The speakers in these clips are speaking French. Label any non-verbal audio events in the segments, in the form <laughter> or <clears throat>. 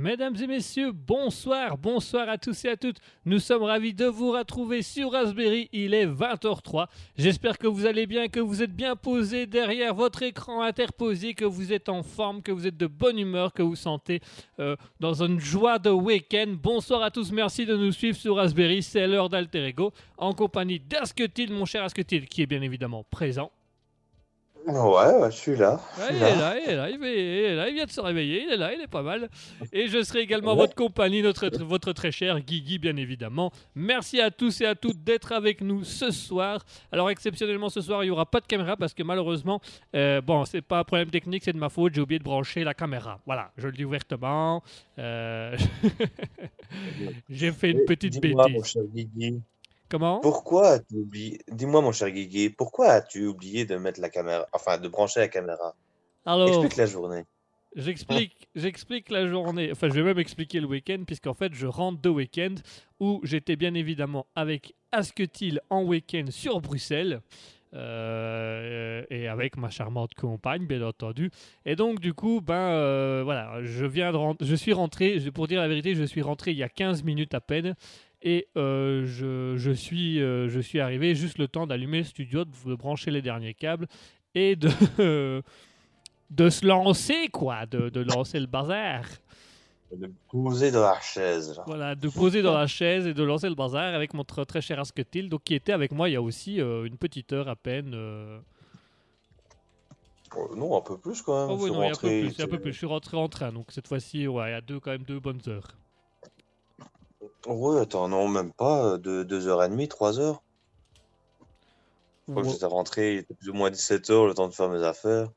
Mesdames et messieurs, bonsoir, bonsoir à tous et à toutes. Nous sommes ravis de vous retrouver sur Raspberry. Il est 20h03. J'espère que vous allez bien, que vous êtes bien posé derrière votre écran interposé, que vous êtes en forme, que vous êtes de bonne humeur, que vous sentez euh, dans une joie de week-end. Bonsoir à tous, merci de nous suivre sur Raspberry. C'est l'heure d'Alter Ego en compagnie d'Asketil, mon cher Asketil, qui est bien évidemment présent. Ouais, ouais, je suis là. Ouais, il est là, il est là, il est là, il vient de se réveiller, il est là, il est pas mal. Et je serai également votre compagnie, notre, votre très cher Guigui, bien évidemment. Merci à tous et à toutes d'être avec nous ce soir. Alors, exceptionnellement, ce soir, il n'y aura pas de caméra parce que malheureusement, euh, bon, c'est pas un problème technique, c'est de ma faute, j'ai oublié de brancher la caméra. Voilà, je le dis ouvertement. Euh, <laughs> j'ai fait une petite bêtise. Comment? Pourquoi as-tu oublié? Dis-moi, mon cher Guigui, pourquoi as-tu oublié de mettre la caméra, enfin, de brancher la caméra? Alors, Explique la journée. J'explique, j'explique la journée. Enfin, je vais même expliquer le week-end, puisqu'en fait, je rentre de week-end où j'étais bien évidemment avec Asketil en week-end sur Bruxelles. Euh, et avec ma charmante compagne, bien entendu. Et donc, du coup, ben euh, voilà, je viens de je suis rentré, pour dire la vérité, je suis rentré il y a 15 minutes à peine. Et euh, je, je, suis, euh, je suis arrivé juste le temps d'allumer le studio, de, brancher les derniers câbles et de, <laughs> de se lancer, quoi, de, de lancer le bazar. De poser dans la chaise. Voilà, de poser dans la chaise et de lancer le bazar avec mon très cher Asketil, donc qui était avec moi il y a aussi euh, une petite heure à peine. Oh, non, un peu plus quand même. Oh, oui, non, un peu plus, un peu plus. Je suis rentré en train, donc cette fois-ci, ouais, il y a deux, quand même deux bonnes heures. Ouais, attends, non, même pas. De 2h30, 3h. Quand j'étais rentré, il était plus ou moins 17h, le temps de faire mes affaires,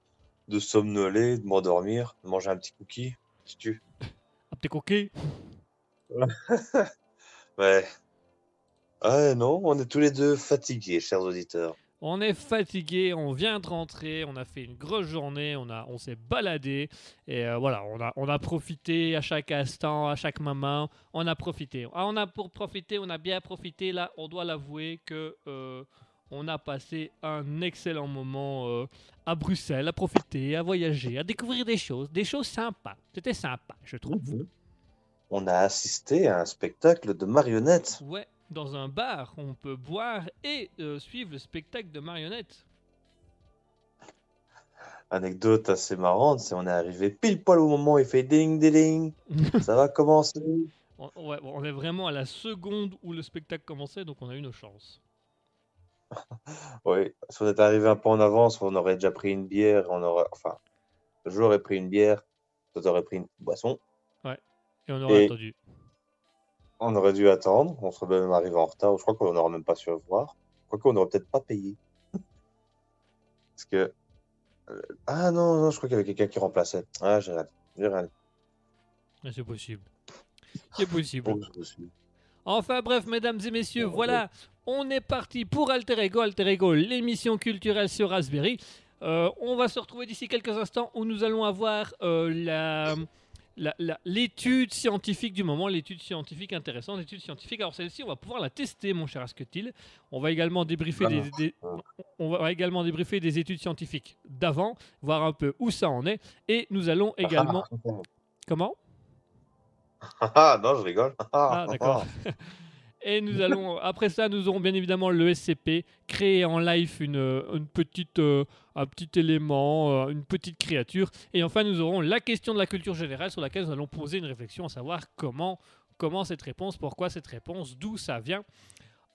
de somnoler, de m'endormir, de manger un petit cookie. Si tu... <laughs> Un petit cookie? <laughs> Ouais. Ouais, non, on est tous les deux fatigués, chers auditeurs. On est fatigué, on vient de rentrer, on a fait une grosse journée, on, a, on s'est baladé et euh, voilà, on a, on a profité à chaque instant, à chaque moment, on a profité. Ah, on a pour profiter, on a bien profité là, on doit l'avouer que euh, on a passé un excellent moment euh, à Bruxelles, à profiter, à voyager, à découvrir des choses, des choses sympas. C'était sympa, je trouve. On a assisté à un spectacle de marionnettes. Ouais, dans un bar, on peut boire et euh, suivre le spectacle de marionnettes. Anecdote assez marrante, c'est on est arrivé pile poil au moment où il fait ding ding ding. <laughs> Ça va commencer. On, on est vraiment à la seconde où le spectacle commençait, donc on a eu nos chances. <laughs> oui, si on était arrivé un peu en avance, on aurait déjà pris une bière, on aurait, enfin, j'aurais pris une bière, toi aurais pris une boisson. Ouais, et on aurait attendu. On aurait dû attendre, on serait même arrivé en retard, je crois qu'on n'aurait même pas su voir. Quoique qu'on n'aurait peut-être pas payé. <laughs> Parce que. Euh, ah non, non, je crois qu'il y avait quelqu'un qui remplaçait. Ah, j'ai rien. Rien. C'est possible. C'est possible. Enfin bref, mesdames et messieurs, voilà, on est parti pour Alter Ego, Alter Ego, l'émission culturelle sur Raspberry. Euh, on va se retrouver d'ici quelques instants où nous allons avoir euh, la l'étude scientifique du moment, l'étude scientifique intéressante, l'étude scientifique. Alors celle-ci, on va pouvoir la tester, mon cher Asketil. On va également débriefer des, on va également débriefer des études scientifiques d'avant, voir un peu où ça en est, et nous allons également. Comment? Ah non, je rigole. Ah d'accord. Et nous <laughs> allons, après ça, nous aurons bien évidemment le SCP, créer en live une, une petite, euh, un petit élément, euh, une petite créature. Et enfin, nous aurons la question de la culture générale sur laquelle nous allons poser une réflexion à savoir comment, comment cette réponse, pourquoi cette réponse, d'où ça vient.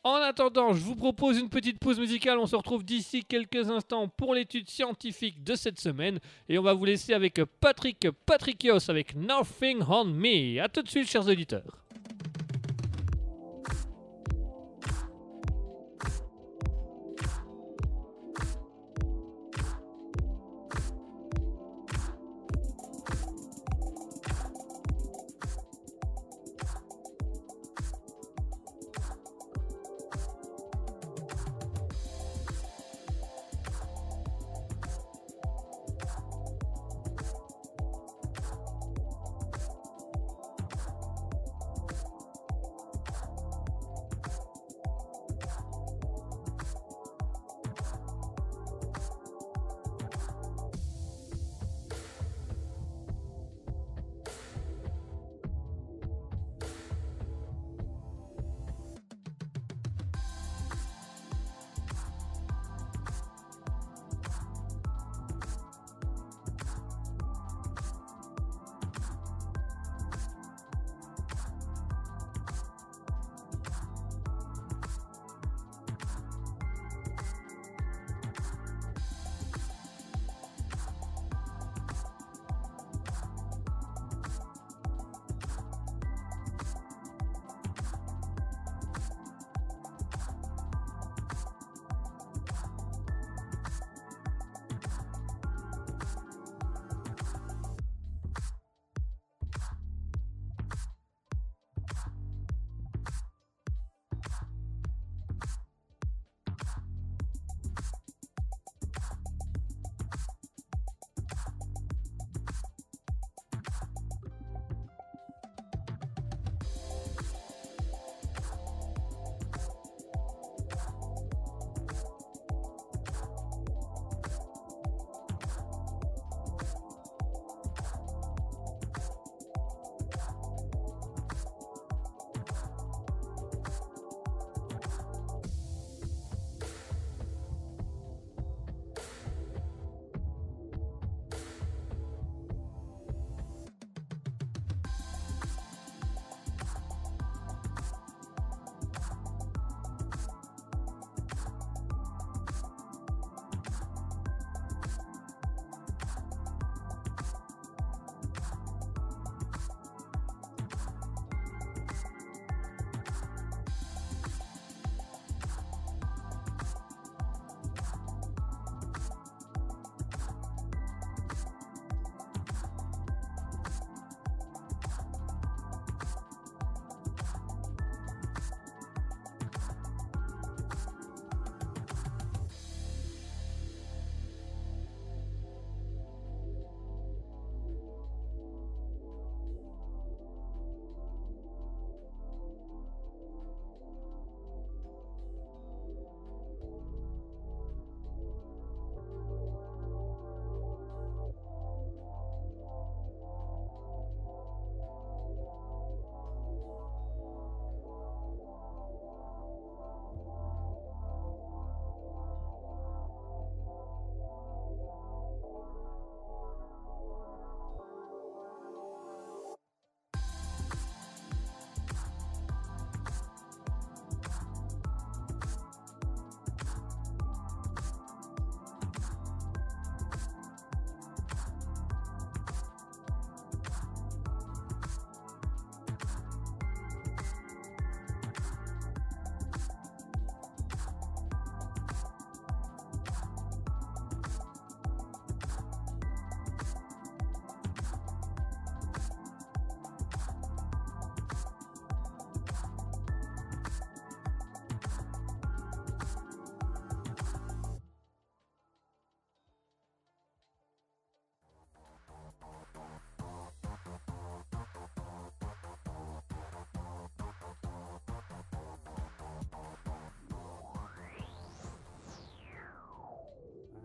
En attendant, je vous propose une petite pause musicale. On se retrouve d'ici quelques instants pour l'étude scientifique de cette semaine. Et on va vous laisser avec Patrick Patrickios avec Nothing on Me. A tout de suite, chers auditeurs.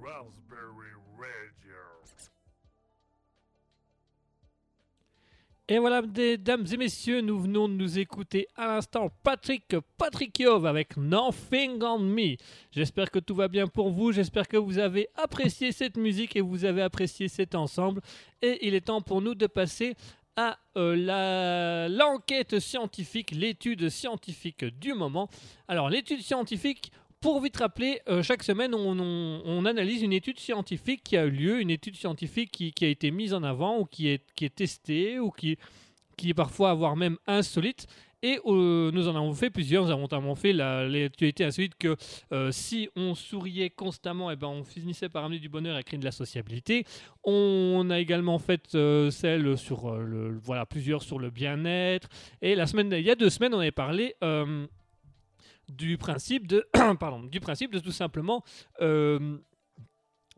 Raspberry Radio. Et voilà, mesdames et messieurs, nous venons de nous écouter à l'instant Patrick Patrikiov avec Nothing on Me. J'espère que tout va bien pour vous, j'espère que vous avez apprécié cette musique et vous avez apprécié cet ensemble. Et il est temps pour nous de passer à euh, l'enquête scientifique, l'étude scientifique du moment. Alors, l'étude scientifique, pour vite rappeler, euh, chaque semaine, on, analyse une étude scientifique qui a eu lieu, une étude scientifique qui, a été mise en avant ou qui est, testée ou qui, est parfois, voire même insolite. Et euh, nous en avons fait plusieurs. Nous avons notamment fait la- l'actualité insolite que euh, si on souriait constamment, eh ben, on finissait par amener du bonheur et créer de la sociabilité. On a également fait celle sur le, voilà plusieurs sur le bien-être. Et la semaine, il y a deux semaines, on avait parlé du principe de, <clears throat> pardon, du principe de tout simplement euh,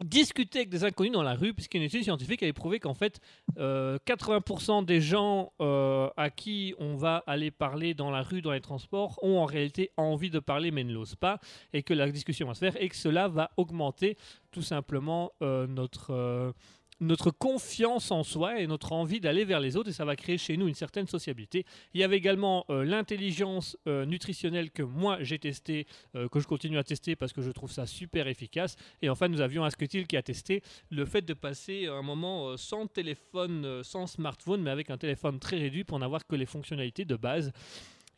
discuter avec des inconnus dans la rue, puisqu'une étude scientifique avait prouvé qu'en fait, euh, 80% des gens euh, à qui on va aller parler dans la rue, dans les transports, ont en réalité envie de parler mais ne l'osent pas, et que la discussion va se faire, et que cela va augmenter tout simplement euh, notre, euh, notre confiance en soi et notre envie d'aller vers les autres, et ça va créer chez nous une certaine sociabilité. Il y avait également euh, l'intelligence euh, nutritionnelle que moi j'ai testé, euh, que je continue à tester parce que je trouve ça super efficace. Et enfin, nous avions Asketil qui a testé le fait de passer un moment sans téléphone, sans smartphone, mais avec un téléphone très réduit pour n'avoir que les fonctionnalités de base.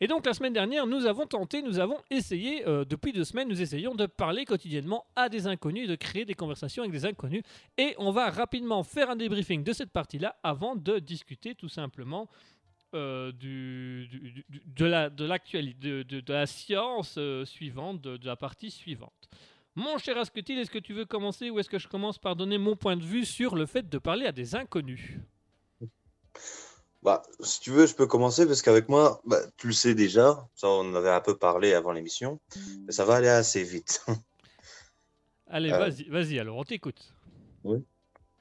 Et donc la semaine dernière, nous avons tenté, nous avons essayé, euh, depuis deux semaines, nous essayons de parler quotidiennement à des inconnus et de créer des conversations avec des inconnus. Et on va rapidement faire un débriefing de cette partie-là avant de discuter tout simplement euh, de la de de, de- de la science euh, suivante, de, de la partie suivante. Mon cher Asketil, est-ce que tu veux commencer ou est-ce que je commence par donner mon point de vue sur le fait de parler à des inconnus? Bah, si tu veux, je peux commencer parce qu'avec moi, bah, tu le sais déjà, ça on en avait un peu parlé avant l'émission, mais ça va aller assez vite. <laughs> Allez, Euh. vas-y, vas-y, alors on t'écoute.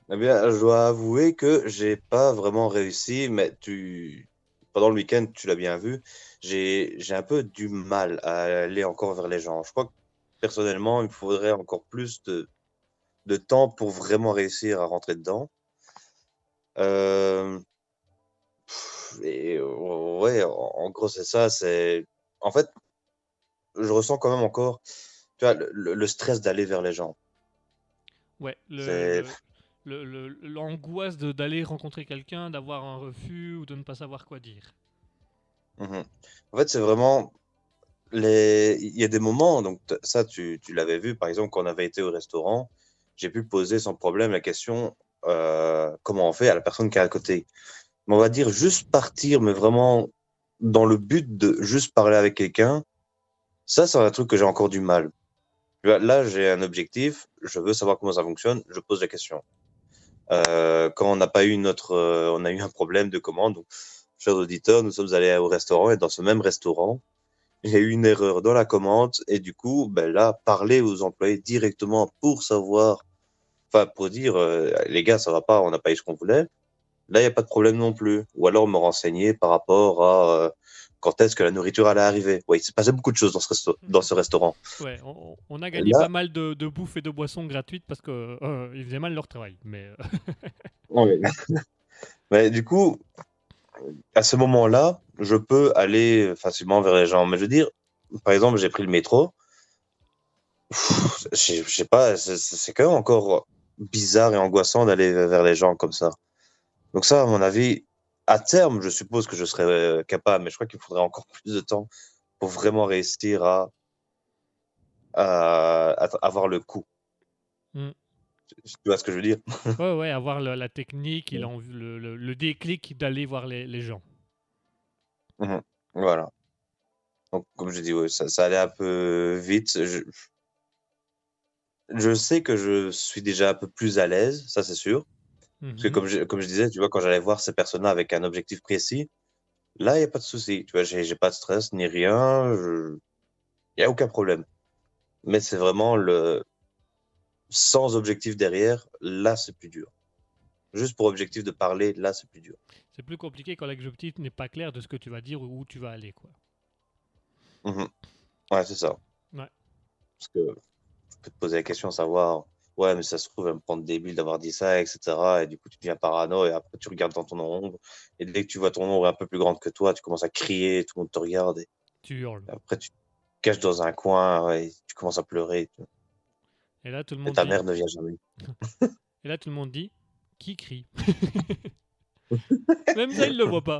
Eh bien, je dois avouer que j'ai pas vraiment réussi, mais tu, pendant le week-end, tu l'as bien vu, j'ai, j'ai un peu du mal à aller encore vers les gens. Je crois que personnellement, il me faudrait encore plus de, de temps pour vraiment réussir à rentrer dedans. Euh, et euh, ouais, en, gros, c'est ça. C'est, en fait, je ressens quand même encore, tu vois, le, stress d'aller vers les gens. Ouais, le- l'angoisse d'aller rencontrer quelqu'un, d'avoir un refus ou de ne pas savoir quoi dire. Mhm. En fait, c'est vraiment les. Il y a des moments, donc ça, tu, tu l'avais vu, par exemple, quand on avait été au restaurant, j'ai pu poser sans problème la question euh, comment on fait à la personne qui est à côté. Mais on va dire juste partir, mais vraiment dans le but de juste parler avec quelqu'un, ça, c'est un truc que j'ai encore du mal. Là, j'ai un objectif, je veux savoir comment ça fonctionne, je pose la question. Euh, quand on n'a pas eu notre, euh, on a eu un problème de commande, chers auditeurs, nous sommes allés au restaurant et dans ce même restaurant, il y a eu une erreur dans la commande et du coup, ben là, parler aux employés directement pour savoir, enfin, pour dire, euh, les gars, ça va pas, on n'a pas eu ce qu'on voulait. Là, il n'y a pas de problème non plus. Ou alors me renseigner par rapport à euh, quand est-ce que la nourriture allait arriver. Oui, il s'est passé beaucoup de choses dans ce, resto- dans ce restaurant. Ouais, on, on a gagné Là- pas mal de, de bouffe et de boissons gratuites parce que euh, ils faisaient mal leur travail. Mais euh. <laughs> <laughs> Mais du coup, à ce moment-là, je peux aller facilement vers les gens. Mais je veux dire, par exemple, j'ai pris le métro. Je sais pas, c'est quand même encore bizarre et angoissant d'aller vers les gens comme ça. Donc ça, à mon avis, à terme, je suppose que je serais euh, capable, mais je crois qu'il faudrait encore <laughs> plus de temps pour vraiment réussir à, à, à avoir le coup. Mm. Tu vois ce que je veux dire? <laughs> ouais, ouais, avoir la technique et l'envie- le, le- le déclic d'aller voir les, les gens. Voilà. Donc, comme je dis, ouais, ça, ça allait un peu vite. Je, je sais que je suis déjà un peu plus à l'aise, ça c'est sûr. Parce que Mhm. comme je, comme je disais, tu vois, quand j'allais voir ces personnes-là avec un objectif précis, là, il n'y a pas de souci. Tu vois, j'ai pas de stress ni rien. Il n'y a aucun problème. Mais c'est vraiment le sans objectif derrière, là, c'est plus dur. Juste pour objectif de parler, là, c'est plus dur. C'est plus compliqué quand l'objectif n'est pas clair de ce que tu vas dire ou où tu vas aller. Quoi. Mhm. Ouais, c'est ça. Ouais. Parce que je peux te poser la question, savoir ouais, mais ça se trouve, elle me prendre débile d'avoir dit ça, etc. Et du coup, tu deviens parano et après, tu regardes dans ton ombre. Et dès que tu vois ton ombre un peu plus grande que toi, tu commences à crier, tout le monde te regarde. Et Tu hurles. après, tu te caches dans un coin et tu commences à pleurer. tu. Et là, tout le Et monde ta dit, mère ne vient jamais. <laughs> et là, tout le monde dit qui crie? <laughs> Même ça, il le voit pas.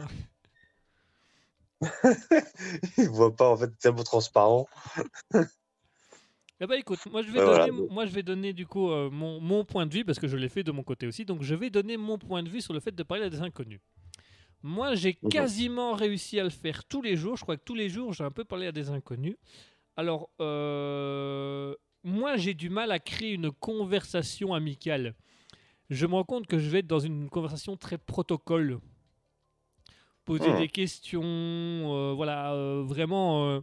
<laughs> Il voit pas, en fait, tellement transparent. Eh ben écoute, moi je vais Ouais, donner, voilà. moi je vais donner du coup euh, mon, mon point de vue parce que je l'ai fait de mon côté aussi. Donc je vais donner mon point de vue sur le fait de parler à des inconnus. Moi j'ai quasiment réussi à le faire tous les jours. Je crois que tous les jours j'ai un peu parlé à des inconnus. Alors euh, moi j'ai du mal à créer une conversation amicale. Je me rends compte que je vais être dans une conversation très protocole. Poser Hmm. des questions, euh, voilà, vraiment.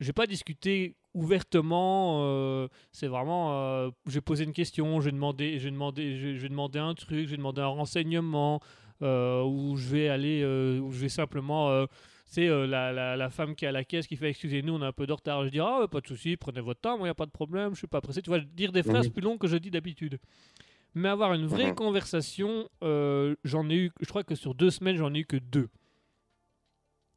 je vais pas discuter ouvertement. euh, c'est vraiment, euh, je vais poser une question, demander, je vais, je vais demander un truc, je vais demander un renseignement, euh, ou je vais aller, euh, ou je vais simplement, c'est la, la, la femme qui est à la caisse qui fait excusez-nous, on a un peu de retard. Je dis ah pas de souci, prenez votre temps, moi y a pas de problème, je suis pas pressé. Tu vois, dire des phrases Mhm. plus longues que je dis d'habitude. Mais avoir une vraie Mhm. conversation, j'en ai eu, je crois que sur deux semaines, j'en ai eu que deux.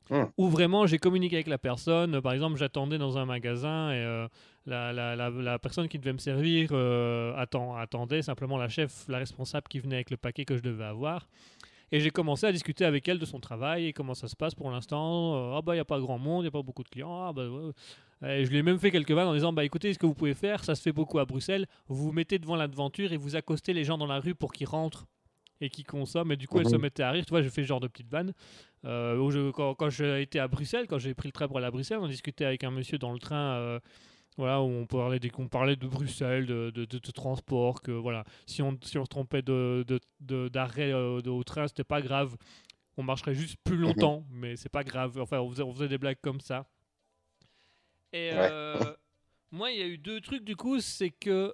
Mhm. Où vraiment j'ai communiqué avec la personne. Par exemple, j'attendais dans un magasin et euh, la, la, la, la personne qui devait me servir euh, attend, attendait simplement la chef, la responsable qui venait avec le paquet que je devais avoir. Et j'ai commencé à discuter avec elle de son travail et comment ça se passe pour l'instant. Euh, ah bah il n'y a pas grand monde, il n'y a pas beaucoup de clients. Ah bah. Et je lui ai même fait quelques vannes en disant bah écoutez, ce que vous pouvez faire, ça se fait beaucoup à Bruxelles, vous vous mettez devant l'aventure et vous accostez les gens dans la rue pour qu'ils rentrent et qu'ils consomment. Et du coup, elle se Mhm. mettait à rire. Tu vois, j'ai fait ce genre de petite vanne. Euh, où je- quand, quand j'ai été à Bruxelles, quand j'ai pris le train pour aller à Bruxelles, on discutait avec un monsieur dans le train. euh, voilà, où on parlait, des, on parlait de Bruxelles, de, de, de- de transport, que voilà, si on, si on se trompait de, de- de- d'arrêt euh, au train, c'était pas grave. On marcherait juste plus longtemps, mais c'est pas grave. Enfin, on faisait, on faisait des blagues comme ça. Et Ouais. moi, il y a eu deux trucs du coup, c'est que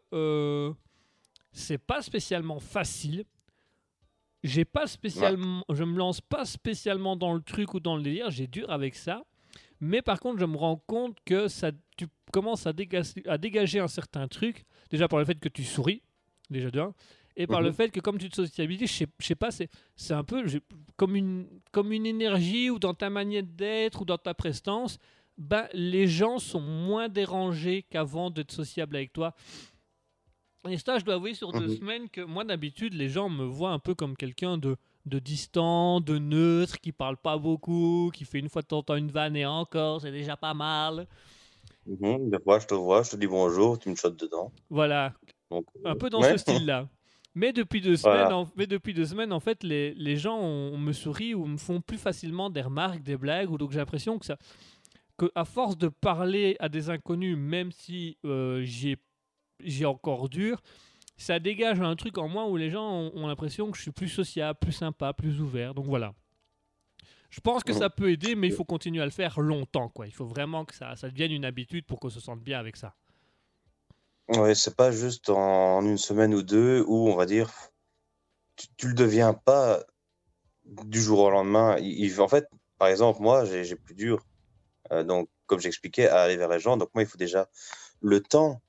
c'est pas spécialement facile. J'ai pas spécialement, je me lance pas spécialement dans le truc ou dans le délire. J'ai dur avec ça. Mais par contre, je me rends compte que ça, tu commences à dégager, à dégager un certain truc. Déjà par le fait que tu souris, déjà de et par le Mhm. fait que comme tu te sociabilises, je sais, je sais pas, c'est, c'est un peu comme une, comme une énergie ou dans ta manière d'être ou dans ta prestance, ben, les gens sont moins dérangés qu'avant d'être sociables avec toi. Et ça, je dois avouer sur deux Mhm. semaines que moi, d'habitude, les gens me voient un peu comme quelqu'un de, de distant, de neutre, qui parle pas beaucoup, qui fait une fois de temps en temps une vanne et encore, c'est déjà pas mal. Des fois, je te vois, je te dis bonjour, tu me shottes dedans. Voilà, Donc, un peu dans ouais. ce <laughs> style-là. Mais depuis deux semaines, Voilà. en, mais depuis deux semaines, en fait, les, les gens on, me sourient ou me font plus facilement des remarques, des blagues, ou donc j'ai l'impression que ça, que à force de parler à des inconnus, même si euh, j'y ai, j'y ai encore dur, ça dégage un truc en moi où les gens ont, ont l'impression que je suis plus sociable, plus sympa, plus ouvert. Donc voilà. Je pense que ça peut aider, mais il faut continuer à le faire longtemps. Quoi. Il faut vraiment que ça, ça devienne une habitude pour qu'on se sente bien avec ça. Ouais, c'est pas juste en une semaine ou deux où on va dire, tu, tu le deviens pas du jour au lendemain. Il, il- en fait, par exemple, moi, j'ai j'ai plus dur, euh, donc comme j'expliquais, à aller vers les gens. Donc moi, il faut déjà le temps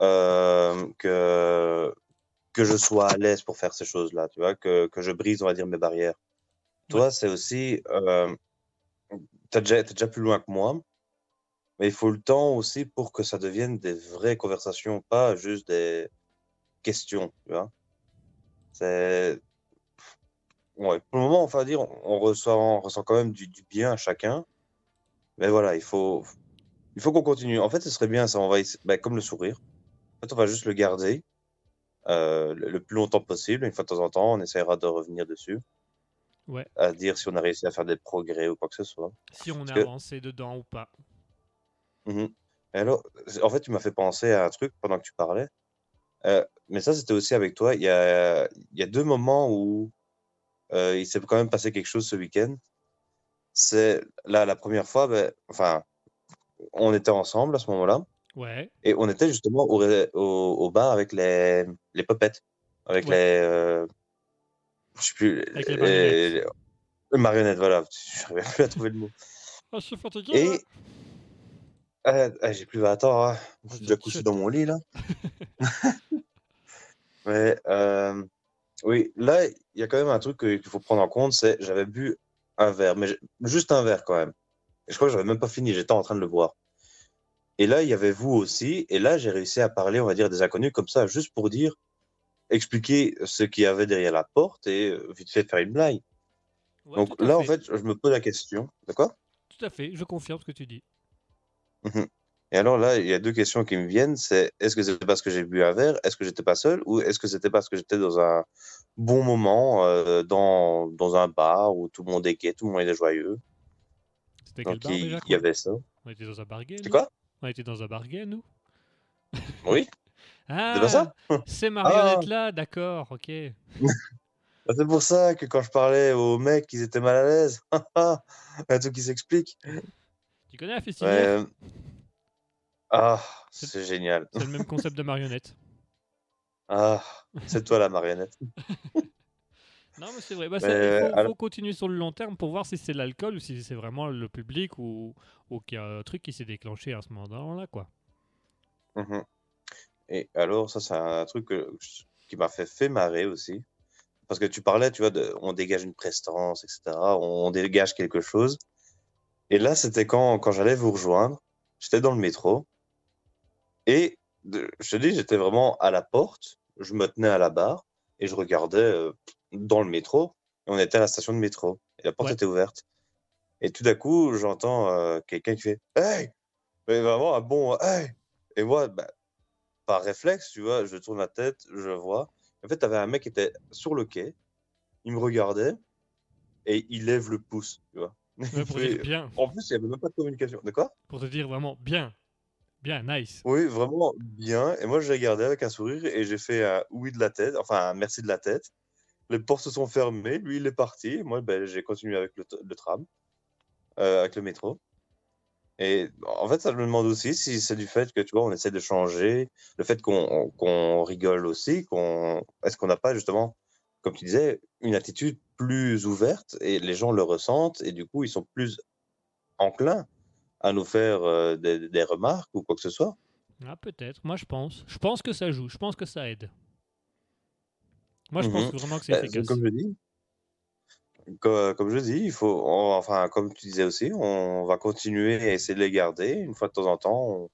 que que je sois à l'aise pour faire ces choses-là, tu vois, que que je brise, on va dire, mes barrières. Toi, c'est aussi, euh, déjà, t'es déjà plus loin que moi. Mais il faut le temps aussi pour que ça devienne des vraies conversations, pas juste des questions, tu vois. C'est... Ouais, pour le moment, on va dire, on ressent, on ressent quand même du, du bien à chacun. Mais voilà, il faut, il faut qu'on continue. En fait, ce serait bien, ça, on va, ben, comme le sourire. En fait, on va juste le garder euh, le, plus longtemps possible. Une fois de temps en temps, on essaiera de revenir dessus. Ouais. À dire si on a réussi à faire des progrès ou quoi que ce soit. Si on a que- avancé dedans ou pas. Mhm. Alors, en fait, tu m'as fait penser à un truc pendant que tu parlais. Euh, mais ça, c'était aussi avec toi. Il y a, il y a deux moments où euh, il s'est quand même passé quelque chose ce week-end. C'est là, la première fois, ben, enfin, on était ensemble à ce moment-là. Ouais. Et on était justement au, ré- au, au bar avec les, les popettes. Avec Ouais. les. euh, je sais plus. Avec les marionnettes. les- les marionnettes, voilà. <laughs> Je n'arrivais plus à trouver le mot. Ah, je suis fatigué. Et. là. Ah, ah, j'ai plus 20 ans, hein. je suis déjà couché dans mon lit là. <laughs> <laughs> Ouais, euh, oui, là, il y a quand même un truc qu'il faut prendre en compte, c'est j'avais bu un verre, mais juste un verre quand même. Et je crois que j'avais même pas fini, j'étais en train de le boire. Et là, il y avait vous aussi, et là, j'ai réussi à parler, on va dire, des inconnus comme ça, juste pour dire, expliquer ce qu'il y avait derrière la porte et euh, vite fait faire une blague. Ouais, Donc là, en fait. je me pose la question, d'accord? Tout à fait, je confirme ce que tu dis. Mhm. Et alors là, il y a deux questions qui me viennent, c'est est-ce que c'était parce que j'ai bu un verre, est-ce que j'étais pas seul, ou est-ce que c'était parce que j'étais dans un bon moment, euh, dans, dans un bar où tout le monde est gai, tout le monde est joyeux? C'était quel bar il, déjà il y avait ça. On était dans un bar gay, C'est quoi? On était dans un bar gay, nous Oui? Ah, <laughs> C'est pas ça? ces marionnettes-là, d'accord, ok. <laughs> Bah, C'est pour ça que quand je parlais aux mecs, ils étaient mal à l'aise. <laughs> Truc qui s'explique. Tu connais la Ouais. festivière euh, Ah, C'est- c'est génial. C'est le même concept de marionnette. Ah, c'est toi la marionnette. Non, mais c'est vrai. Bah, Mais, il faut, alors- faut continuer sur le long terme pour voir si c'est l'alcool ou si c'est vraiment le public ou, ou qu'il y a un truc qui s'est déclenché à ce moment-là, quoi. Mhm. Et alors, ça, c'est un truc que- qui m'a fait, fait marrer aussi. Parce que tu parlais, tu vois, de, on dégage une prestance, etc. On dégage quelque chose. Et là, c'était quand, quand j'allais vous rejoindre. J'étais dans le métro. Et de- je te dis, j'étais vraiment à la porte. Je me tenais à la barre et je regardais euh, dans le métro. Et on était à la station de métro. Et la porte Ouais. était ouverte. Et tout d'un coup, j'entends euh, quelqu'un qui fait Hey! Mais vraiment un bon Hey! Et moi, bah, par réflexe, tu vois, je tourne la tête, je vois. En fait, tu avais un mec qui était sur le quai, il me regardait et il lève le pouce, tu vois. Ouais, <laughs> Il pour fait- dire bien. En plus, il n'y avait même pas de communication. De quoi? Pour te dire vraiment bien. Bien, nice. Oui, vraiment bien. Et moi, j'ai regardé avec un sourire et j'ai fait un oui de la tête, enfin un merci de la tête. Les portes se sont fermées, lui, il est parti. Moi, ben, j'ai continué avec le, tram, euh, avec le métro. Et en fait, ça me demande aussi si c'est du fait que, tu vois, on essaie de changer, le fait qu'on qu'on rigole aussi, qu'on est-ce qu'on n'a pas justement, comme tu disais, une attitude plus ouverte et les gens le ressentent et du coup, ils sont plus enclins à nous faire euh, des, des remarques ou quoi que ce soit? Ah, peut-être. Moi, je pense. Je pense que ça joue. Je pense que ça aide. Moi, je pense Mhm. que vraiment que c'est Bah, efficace. comme je dis, co- comme, je dis, il faut, on- enfin, comme tu disais aussi, on va continuer à essayer de les garder. Une fois de temps en temps, on,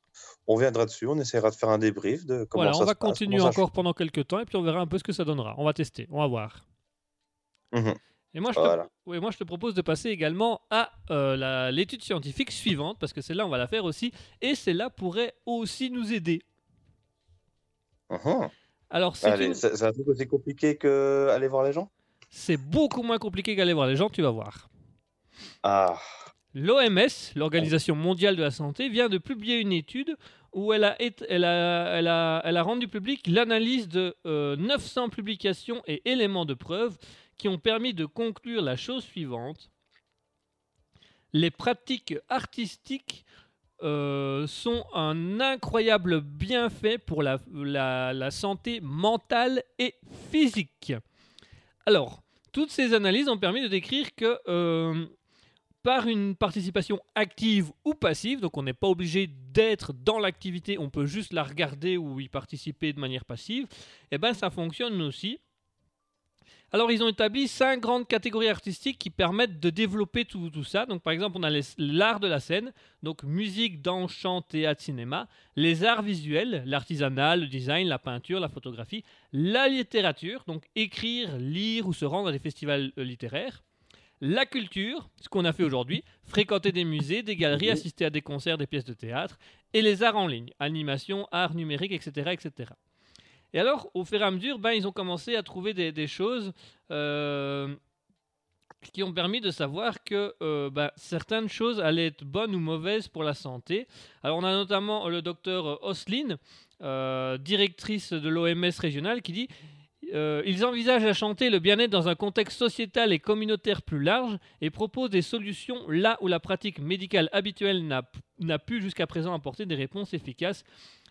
on viendra dessus, on essaiera de faire un débrief de comment Voilà, ça on va se continuer encore pendant quelques temps et puis on verra un peu ce que ça donnera. On va tester, on va voir. Mhm. Et moi, je te, Voilà. ouais, moi, je te propose de passer également à euh, la- l'étude scientifique suivante, parce que celle-là, on va la faire aussi, et celle-là pourrait aussi nous aider. Mhm. Alors, c'est Allez, une- c'est c'est un truc aussi compliqué que aller voir les gens? C'est beaucoup moins compliqué qu'aller voir les gens, tu vas voir. Ah, L'OMS, l'Organisation mondiale de la santé, vient de publier une étude où elle a, été- elle a, elle a, elle a rendu public l'analyse de euh, 900 publications et éléments de preuve qui ont permis de conclure la chose suivante. Les pratiques artistiques euh, sont un incroyable bienfait pour la, santé mentale et physique. Alors, toutes ces analyses ont permis de décrire que euh, par une participation active ou passive, donc on n'est pas obligé d'être dans l'activité, on peut juste la regarder ou y participer de manière passive, et ben ça fonctionne aussi. Alors ils ont établi cinq grandes catégories artistiques qui permettent de développer tout, tout ça. Donc par exemple on a l'art de la scène, donc musique, danse, chant, théâtre, cinéma, les arts visuels, l'artisanat, le design, la peinture, la photographie, la littérature, donc écrire, lire ou se rendre à des festivals euh, littéraires, la culture, ce qu'on a fait aujourd'hui, fréquenter des musées, des galeries, assister à des concerts, des pièces de théâtre, et les arts en ligne, animation, art numérique, etc. etc. Et alors, au fur et à mesure, ben, ils ont commencé à trouver des, choses euh, qui ont permis de savoir que euh, ben, certaines choses allaient être bonnes ou mauvaises pour la santé. Alors, on a notamment le docteur Oslin, euh, directrice de l'OMS régionale, qui dit euh, ils envisagent santé et le bien-être dans un contexte sociétal et communautaire plus large et proposent des solutions là où la pratique médicale habituelle n'a pu jusqu'à présent apporter des réponses efficaces.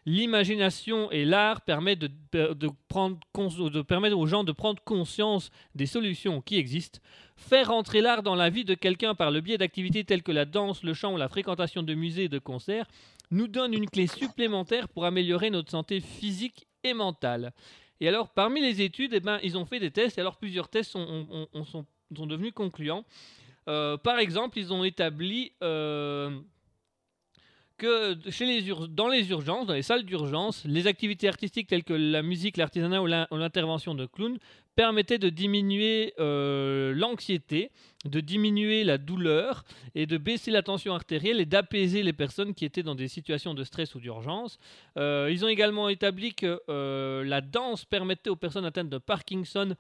L'imagination et l'art permettent aux gens de prendre conscience des solutions qui existent. Faire entrer l'art dans la vie de quelqu'un par le biais d'activités telles que la danse, le chant ou la fréquentation de musées et de concerts nous donne une clé supplémentaire pour améliorer notre santé physique et mentale. Et alors, parmi les études, eh ben, ils ont fait des tests. Et alors, plusieurs tests sont, ont- ont- sont, sont devenus concluants. Euh, par exemple, ils ont établi euh, que chez les dans les urgences, dans les salles d'urgence, les activités artistiques telles que la musique, l'artisanat ou l'in- ou l'intervention de clown permettaient de diminuer euh, l'anxiété, de diminuer la douleur et de baisser la tension artérielle et d'apaiser les personnes qui étaient dans des situations de stress ou d'urgence. Euh, ils ont également établi que euh, la danse permettait aux personnes atteintes de Parkinson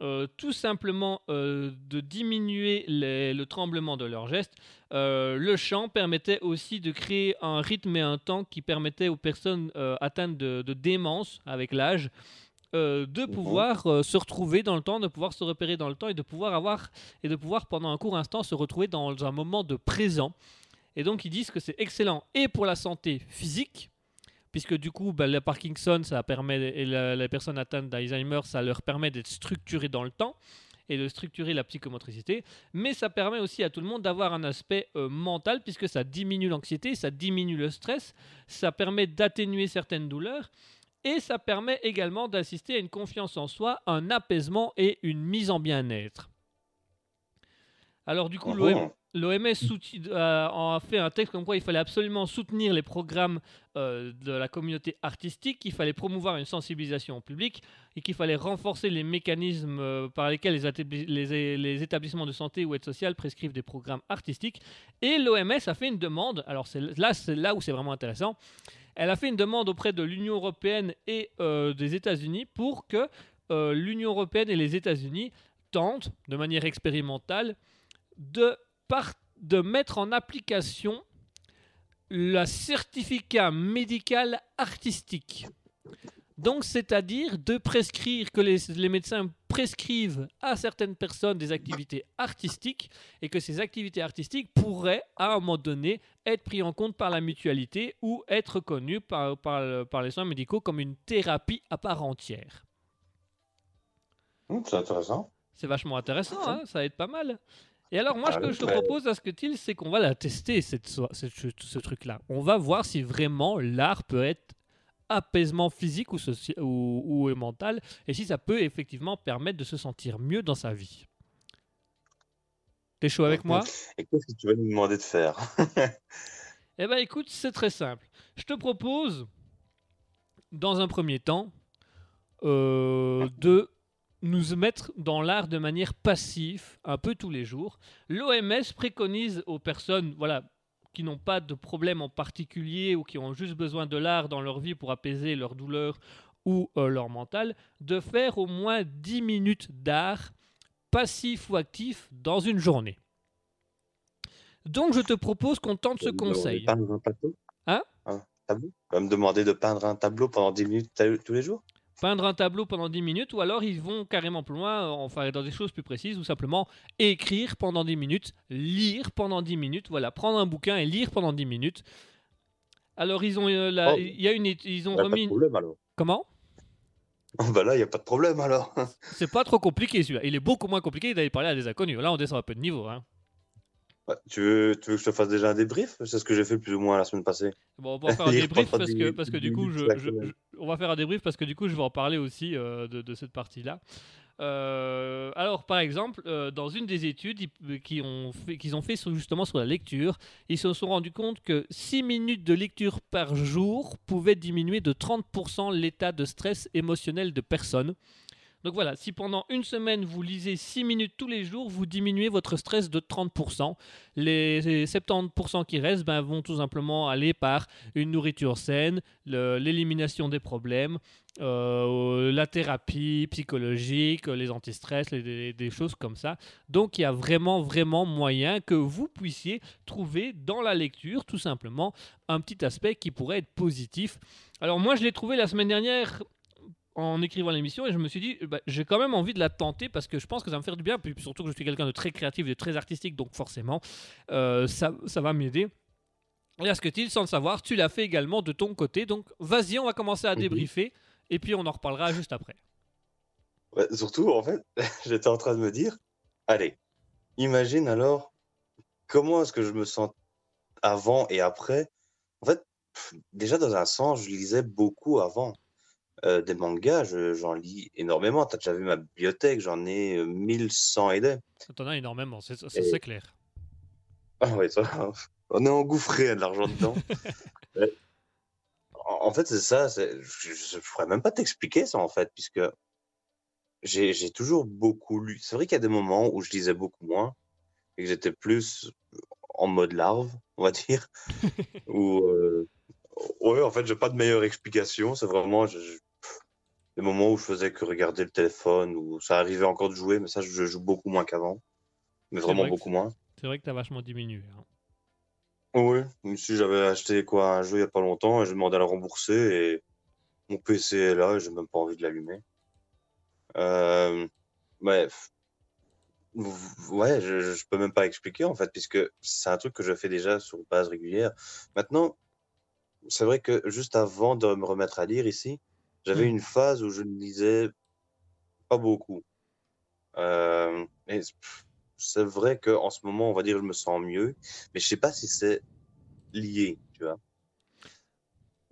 euh, tout simplement euh, de diminuer les- le tremblement de leurs gestes. Euh, le chant permettait aussi de créer un rythme et un temps qui permettait aux personnes atteintes de, de démence avec l'âge de pouvoir euh, se retrouver dans le temps, de pouvoir se repérer dans le temps et de pouvoir avoir et de pouvoir pendant un court instant se retrouver dans un moment de présent. Et donc ils disent que c'est excellent et pour la santé physique, puisque du coup bah, le Parkinson, ça permet et la- les personnes atteintes d'Alzheimer, ça leur permet d'être structurés dans le temps et de structurer la psychomotricité, mais ça permet aussi à tout le monde d'avoir un aspect euh, mental puisque ça diminue l'anxiété, ça diminue le stress, ça permet d'atténuer certaines douleurs et ça permet également d'assister à une confiance en soi, un apaisement et une mise en bien-être. Alors du coup, Mhm. L'OMS euh, a fait un texte comme quoi il fallait absolument soutenir les programmes euh, de la communauté artistique, qu'il fallait promouvoir une sensibilisation au public et qu'il fallait renforcer les mécanismes euh, par lesquels les, établi- les- les établissements de santé ou aide sociale prescrivent des programmes artistiques. Et l'OMS a fait une demande, alors c'est là, c'est là où c'est vraiment intéressant, elle a fait une demande auprès de l'Union européenne et euh, des États-Unis pour que l'Union européenne et les États-Unis tentent, de manière expérimentale, de, mettre en application le certificat médical artistique. Donc, c'est-à-dire de prescrire que les, les médecins prescrivent à certaines personnes des activités artistiques et que ces activités artistiques pourraient, à un moment donné, être prises en compte par la mutualité ou être reconnues par, par, le- par les soins médicaux comme une thérapie à part entière. C'est intéressant. C'est vachement intéressant, hein, ça va être pas mal. Et alors, moi, ce Ah que oui, je te propose à ce que tu c'est qu'on va la tester, cette, ce, ce truc-là. On va voir si vraiment l'art peut être apaisement physique ou, soci- ou, ou mental, et si ça peut effectivement permettre de se sentir mieux dans sa vie. T'es chaud avec moi? Et qu'est-ce que tu vas nous demander de faire? <laughs> Eh ben écoute, c'est très simple. Je te propose, dans un premier temps, euh, de nous mettre dans l'art de manière passive, un peu tous les jours. L'OMS préconise aux personnes, voilà, qui n'ont pas de problème en particulier ou qui ont juste besoin de l'art dans leur vie pour apaiser leur douleur ou euh, leur mental, de faire au moins 10 minutes d'art, passif ou actif, dans une journée. Donc je te propose qu'on tente ce conseil. Peindre un tableau? Hein? Un tableau Tu vas me demander de peindre un tableau pendant 10 minutes tous les jours? Peindre un tableau pendant 10 minutes, ou alors ils vont carrément plus loin, enfin dans des choses plus précises, ou simplement écrire pendant 10 minutes, lire pendant 10 minutes, voilà, prendre un bouquin et lire pendant 10 minutes. Alors ils ont, euh, la- Oh. il y a une, ils ont a pas remis, de problème alors. comment? Oh, bah là, il n'y a pas de problème alors. C'est pas trop compliqué celui-là. Il est beaucoup moins compliqué d'aller parler à des inconnus. Là on descend un peu de niveau. Hein. Bah, tu, veux, tu veux que je te fasse déjà un débrief? C'est ce que j'ai fait plus ou moins la semaine passée. Bon, on va faire un <laughs> débrief parce 10 que, parce que 10 du coup, je, on va faire un débrief parce que du coup, je vais en parler aussi euh, de, de cette partie-là. Euh, alors, par exemple, euh, dans une des études ils- qui ont fait, qu'ils ont fait sur- justement sur la lecture, ils se sont rendus compte que 6 minutes de lecture par jour pouvaient diminuer de 30% l'état de stress émotionnel de personnes. Donc voilà, si pendant une semaine vous lisez 6 minutes tous les jours, vous diminuez votre stress de 30%. Les 70% qui restent ben, vont tout simplement aller par une nourriture saine, l'élimination des problèmes, euh, la thérapie psychologique, les antistress, des choses comme ça. Donc il y a vraiment, vraiment moyen que vous puissiez trouver dans la lecture, tout simplement, un petit aspect qui pourrait être positif. Alors moi, je l'ai trouvé la semaine dernière en écrivant l'émission et je me suis dit bah, j'ai quand même envie de la tenter parce que je pense que ça va me faire du bien. Puis surtout que je suis quelqu'un de très créatif de très artistique donc forcément euh, ça, ça va m'aider. Et à ce que tu sans le savoir tu l'as fait également de ton côté. Donc vas-y on va commencer à débriefer et puis on en reparlera juste après. Ouais, surtout, en fait, <laughs> j'étais en train de me dire, allez, imagine alors comment est-ce que je me sens avant et après. En fait, déjà dans un sens, je lisais beaucoup avant. Euh, des mangas, je- j'en lis énormément. Tu as déjà vu ma bibliothèque, j'en ai euh, 1100 et des. T'en as énormément, c'est Et- clair. Ah ouais, ça, <laughs> on est engouffré à de l'argent dedans. <laughs> Ouais. en fait, c'est ça. Je ne pourrais même pas t'expliquer ça, en fait, puisque j'ai toujours beaucoup lu. C'est vrai qu'il y a des moments où je lisais beaucoup moins et que j'étais plus en mode larve, on va dire. <laughs> Ou euh, ouais, en fait, j'ai pas de meilleure explication. C'est vraiment je- je- des moments où je faisais que regarder le téléphone, où ça arrivait encore de jouer, mais ça, je joue beaucoup moins qu'avant. Mais vraiment vrai beaucoup moins. C'est vrai que t'as vachement diminué. hein. Oui, si j'avais acheté quoi un jeu il y a pas longtemps et j'ai demandé à le rembourser et mon PC est là et j'ai même pas envie de l'allumer. Euh, ouais, f- v- ouais, je, je peux même pas expliquer en fait puisque c'est un truc que je fais déjà sur base régulière. Maintenant, c'est vrai que juste avant de me remettre à lire ici, j'avais Mm. une phase où je ne lisais pas beaucoup. Euh, et c'est vrai qu'en ce moment, on va dire, je me sens mieux, mais je sais pas si c'est lié, tu vois.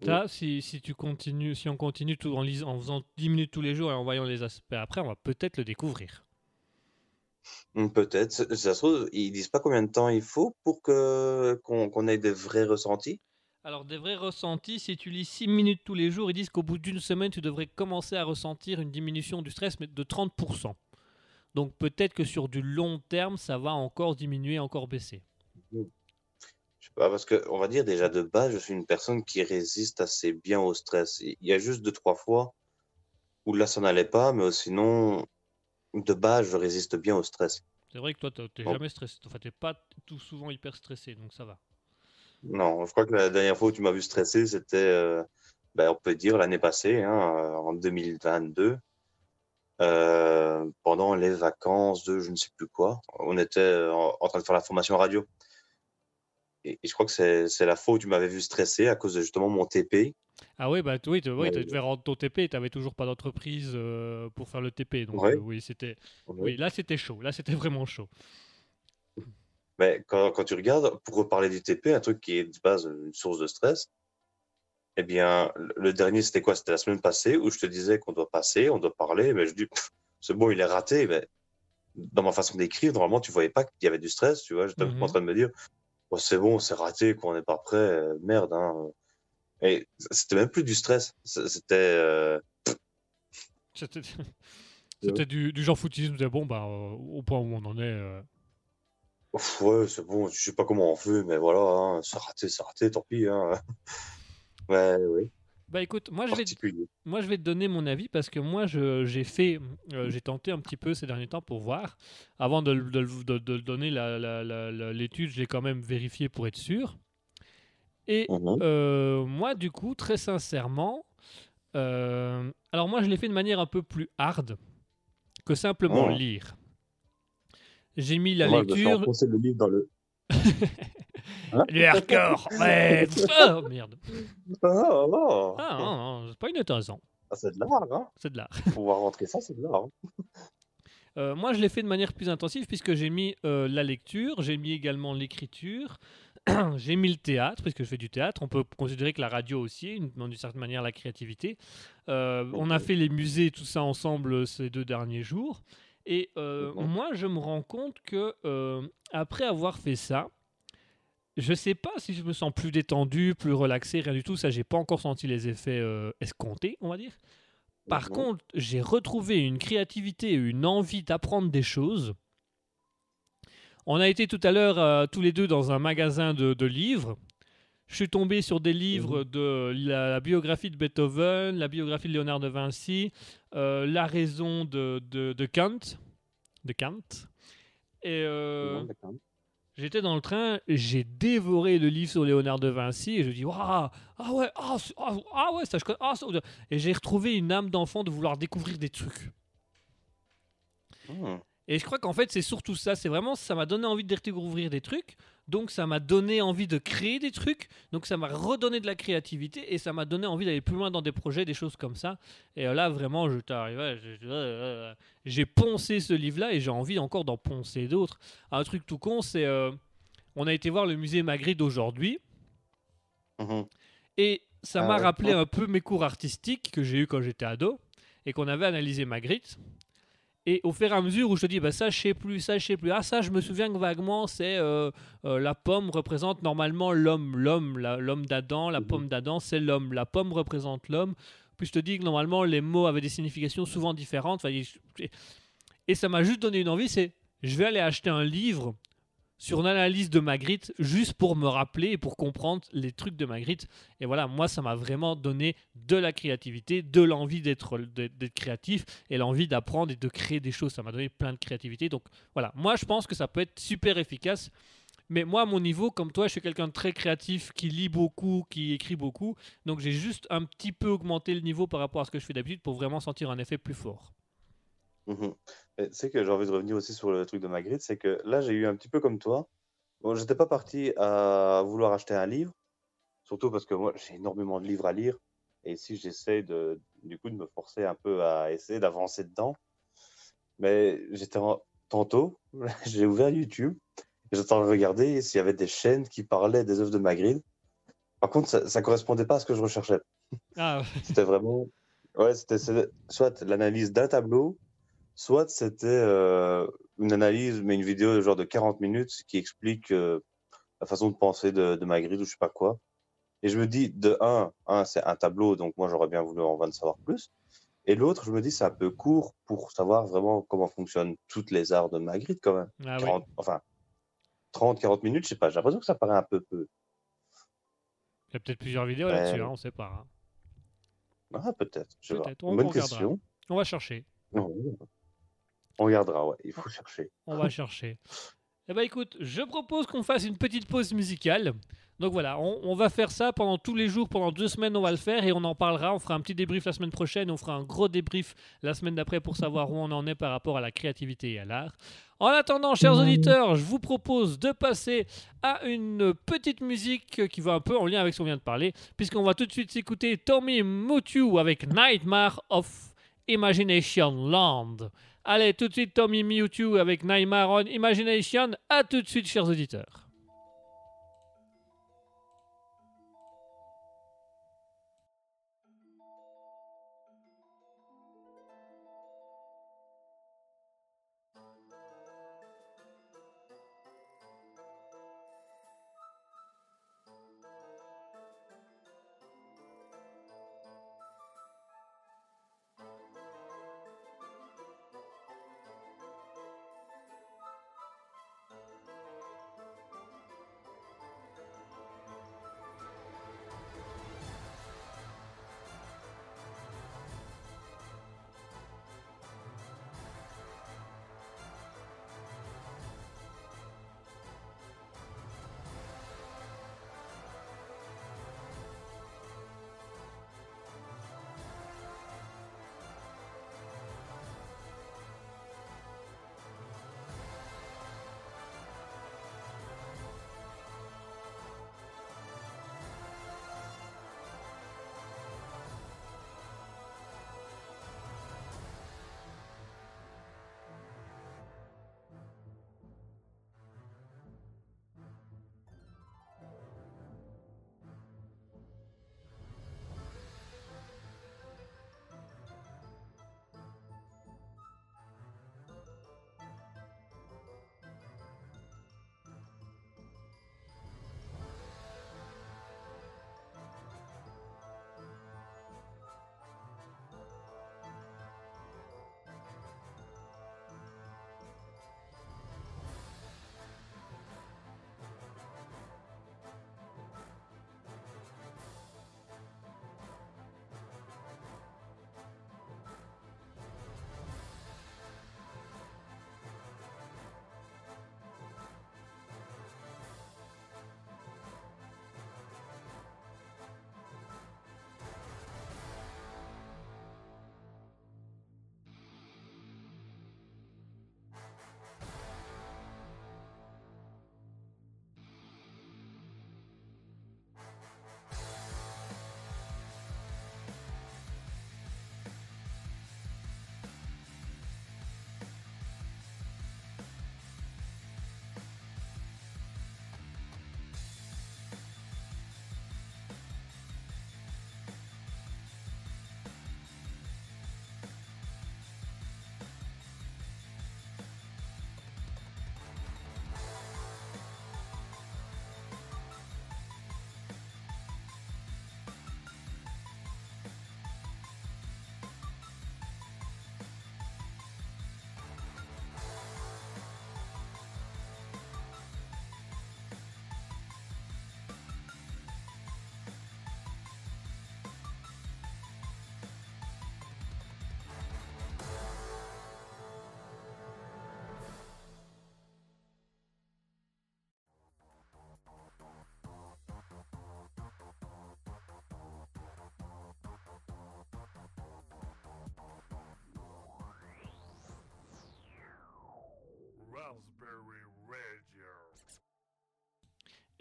Ça, si, si tu continues, si on continue tout en, lisant, en faisant 10 minutes tous les jours et en voyant les aspects après, on va peut-être le découvrir. Hmm, Peut-être. Ça se trouve, ils disent pas combien de temps il faut pour que qu'on qu'on ait des vrais ressentis? Alors, des vrais ressentis, si tu lis 6 minutes tous les jours, ils disent qu'au bout d'une semaine, tu devrais commencer à ressentir une diminution du stress, mais de 30%. Donc, peut-être que sur du long terme, ça va encore diminuer, encore baisser. Je sais pas, parce que on va dire déjà de base, je suis une personne qui résiste assez bien au stress. Il y a juste deux, trois fois où là, ça n'allait pas, mais sinon, de base, je résiste bien au stress. C'est vrai que toi, t'es t'es Bon. jamais stressé. Enfin, t'es pas tout souvent hyper stressé, donc ça va. Non, je crois que la dernière fois où tu m'as vu stressé, c'était, euh, ben, on peut dire, l'année passée, hein, euh, en 2022, euh, pendant les vacances de je ne sais plus quoi. On était en, en train de faire la formation radio. Et, et je crois que c'est la fois où tu m'avais vu stressé à cause de justement mon TP. Ah oui, bah oui, t- oui, tu devais rendre ton TP et tu n'avais toujours pas d'entreprise euh, pour faire le TP. Donc Ouais. oui, c'était oui, là c'était chaud. Là c'était <laughs> vraiment chaud. Mais quand, quand tu regardes, pour reparler du TP, un truc qui est de base une source de stress, eh bien, le- dernier, c'était quoi? C'était la semaine passée où je te disais qu'on doit passer, on doit parler, mais je dis, c'est bon, il est raté. Mais dans ma façon d'écrire, normalement, tu voyais pas qu'il y avait du stress, tu vois. J'étais Mhm. en train de me dire, oh, c'est bon, c'est raté, qu'on n'est pas prêt, euh, merde, hein. Et c'était même plus du stress. C'était, euh, C'était <laughs> c'était du, du genre foutisme. de bon, bah, euh, au point où on en est. Ouf, ouais, c'est bon, je sais pas comment on fait, mais voilà, hein, c'est raté, c'est raté, tant pis, hein. <laughs> Ouais, oui, Bah écoute, moi je vais, particulier. moi je vais te donner mon avis parce que moi j'ai fait, euh, j'ai tenté un petit peu ces derniers temps pour voir. Avant de, de de- donner l'étude, j'ai quand même vérifié pour être sûr. Et Mhm. Euh, moi, du coup, très sincèrement, euh, alors moi, je l'ai fait de manière un peu plus hard que simplement Oh. lire. J'ai mis la Moi, je lecture. enfoncer le livre dans le. <laughs> Le hardcore ouais. <laughs> Oh merde Ah, ah, Ah non, non, c'est pas inintéressant, Ah, c'est de l'art, hein. c'est de l'art. <laughs> Pouvoir rentrer ça, c'est de l'art. hein. Euh, moi, je l'ai fait de manière plus intensive puisque j'ai mis euh, la lecture, j'ai mis également l'écriture, <clears throat> j'ai mis le théâtre puisque je fais du théâtre. On peut considérer que la radio aussi, d'une certaine manière, la créativité. Euh, On a fait les musées, tout ça ensemble ces deux derniers jours. Et euh, moi, je me rends compte que euh, après avoir fait ça, je sais pas si je me sens plus détendu, plus relaxé, rien du tout. Ça, j'ai pas encore senti les effets euh, escomptés, on va dire. Par contre, j'ai retrouvé une créativité et une envie d'apprendre des choses. On a été tout à l'heure euh, tous les deux dans un magasin de, de livres. Je suis tombé sur des livres de la, la biographie de Beethoven, la biographie de Léonard de Vinci, euh, la raison de, de, de Kant. De Kant. Et euh. J'étais dans le train, j'ai dévoré le livre sur Léonard de Vinci et je dis waouh ah ouais ah, ah, ah ouais ça je connais ah, ça- et j'ai retrouvé une âme d'enfant de vouloir découvrir des trucs. Et je crois qu'en fait c'est surtout ça, c'est vraiment ça m'a donné envie de découvrir des trucs, donc ça m'a donné envie de créer des trucs, donc ça m'a redonné de la créativité et ça m'a donné envie d'aller plus loin dans des projets, des choses comme ça. Et euh, là vraiment je t'arrive, j'ai poncé ce livre-là et j'ai envie encore d'en poncer d'autres. Un truc tout con, c'est euh, on a été voir le musée Magritte aujourd'hui Mhm. et ça Ah m'a rappelé Ouais. un peu mes cours artistiques que j'ai eu quand j'étais ado et qu'on avait analysé Magritte. Et au fur et à mesure où je te dis, bah ça je sais plus, ça je sais plus, ah ça je me souviens que vaguement c'est euh, euh, la pomme représente normalement l'homme, l'homme, l'homme d'Adam, la Mhm. pomme d'Adam c'est l'homme, la pomme représente l'homme. Puis je te dis que normalement les mots avaient des significations souvent différentes. Et ça m'a juste donné une envie, c'est je vais aller acheter un livre sur une analyse de Magritte juste pour me rappeler et pour comprendre les trucs de Magritte. Et voilà, moi, ça m'a vraiment donné de la créativité, de l'envie d'être créatif et l'envie d'apprendre et de créer des choses. Ça m'a donné plein de créativité. Donc voilà, moi, je pense que ça peut être super efficace. Mais moi, à mon niveau, comme toi, je suis quelqu'un de très créatif, qui lit beaucoup, qui écrit beaucoup. Donc j'ai juste un petit peu augmenté le niveau par rapport à ce que je fais d'habitude pour vraiment sentir un effet plus fort. Tu sais que j'ai envie de revenir aussi sur le truc de Magritte, c'est que là, j'ai eu un petit peu comme toi. Bon, j'étais pas parti à vouloir acheter un livre, surtout parce que moi, j'ai énormément de livres à lire. Et ici, j'essaie de, du coup, de me forcer un peu à essayer d'avancer dedans. Mais j'étais en- tantôt, <laughs> j'ai ouvert YouTube et j'étais en train de regarder s'il y avait des chaînes qui parlaient des œuvres de Magritte. Par contre, ça, ça correspondait pas à ce que je recherchais. Ah, C'était vraiment. Ouais, c'était soit l'analyse d'un tableau, soit c'était euh, une analyse, mais une vidéo de genre de 40 minutes qui explique euh, la façon de penser de, de Magritte ou je sais pas quoi. Et je me dis, de un, un c'est un tableau, donc moi j'aurais bien voulu en savoir plus. Et l'autre, je me dis, c'est un peu court pour savoir vraiment comment fonctionnent toutes les arts de Magritte quand même. ah oui. 40, enfin, 30, 40 minutes, je sais pas, j'ai l'impression que ça paraît un peu peu. Il y a peut-être plusieurs vidéos là-dessus, hein, on sait pas. hein. Ah, peut-être, on- Bonne on question. On va chercher. On regardera, ouais, il faut chercher. On va chercher. Eh ben écoute, je propose qu'on fasse une petite pause musicale. Donc voilà, on, on va faire ça pendant tous les jours, pendant deux semaines, on va le faire et on en parlera. On fera un petit débrief la semaine prochaine, on fera un gros débrief la semaine d'après pour savoir où on en est par rapport à la créativité et à l'art. En attendant, chers auditeurs, je vous propose de passer à une petite musique qui va un peu en lien avec ce qu'on vient de parler, puisqu'on va tout de suite s'écouter Tommy Mutu avec Nightmare of Imagination Land. Allez, tout de suite Tommy Mewtwo avec Nightmare on Imagination. À tout de suite, chers auditeurs.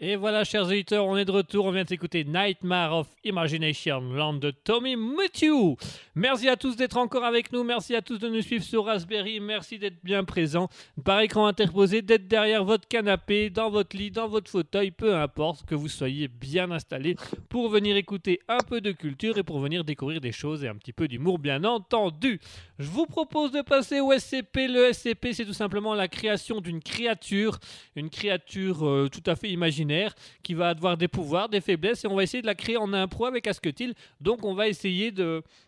Et voilà, chers auditeurs, on est de retour. On vient d'écouter Nightmare of Imagination Land de Tommy Matthew. Merci à tous d'être encore avec nous. Merci à tous de nous suivre sur Raspberry. Merci d'être bien présents. Par écran interposé, d'être derrière votre canapé, dans votre lit, dans votre fauteuil, peu importe, que vous soyez bien installé pour venir écouter un peu de culture et pour venir découvrir des choses et un petit peu d'humour, bien entendu. Je vous propose de passer au SCP. Le SCP, c'est tout simplement la création d'une créature, une créature euh, tout à fait imaginaire qui va avoir des pouvoirs, des faiblesses, et on va essayer de la créer en impro avec Asketil. Donc on va essayer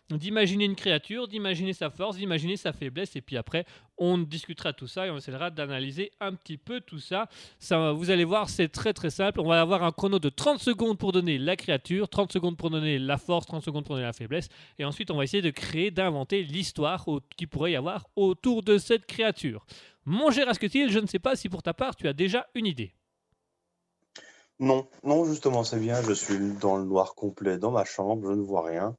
d'imaginer une créature, d'imaginer sa force, d'imaginer sa faiblesse, et puis après on discutera tout ça et on essaiera d'analyser un petit peu tout ça. ça. Vous allez voir, c'est très très simple. On va avoir un chrono de 30 secondes pour donner la créature, 30 secondes pour donner la force, 30 secondes pour donner la faiblesse, et ensuite on va essayer de créer, d'inventer l'histoire qui pourrait y avoir autour de cette créature. Mon cher Asketil, je ne sais pas si pour ta part tu as déjà une idée. Non, non, justement, c'est bien. Je suis dans le noir complet dans ma chambre, je ne vois rien.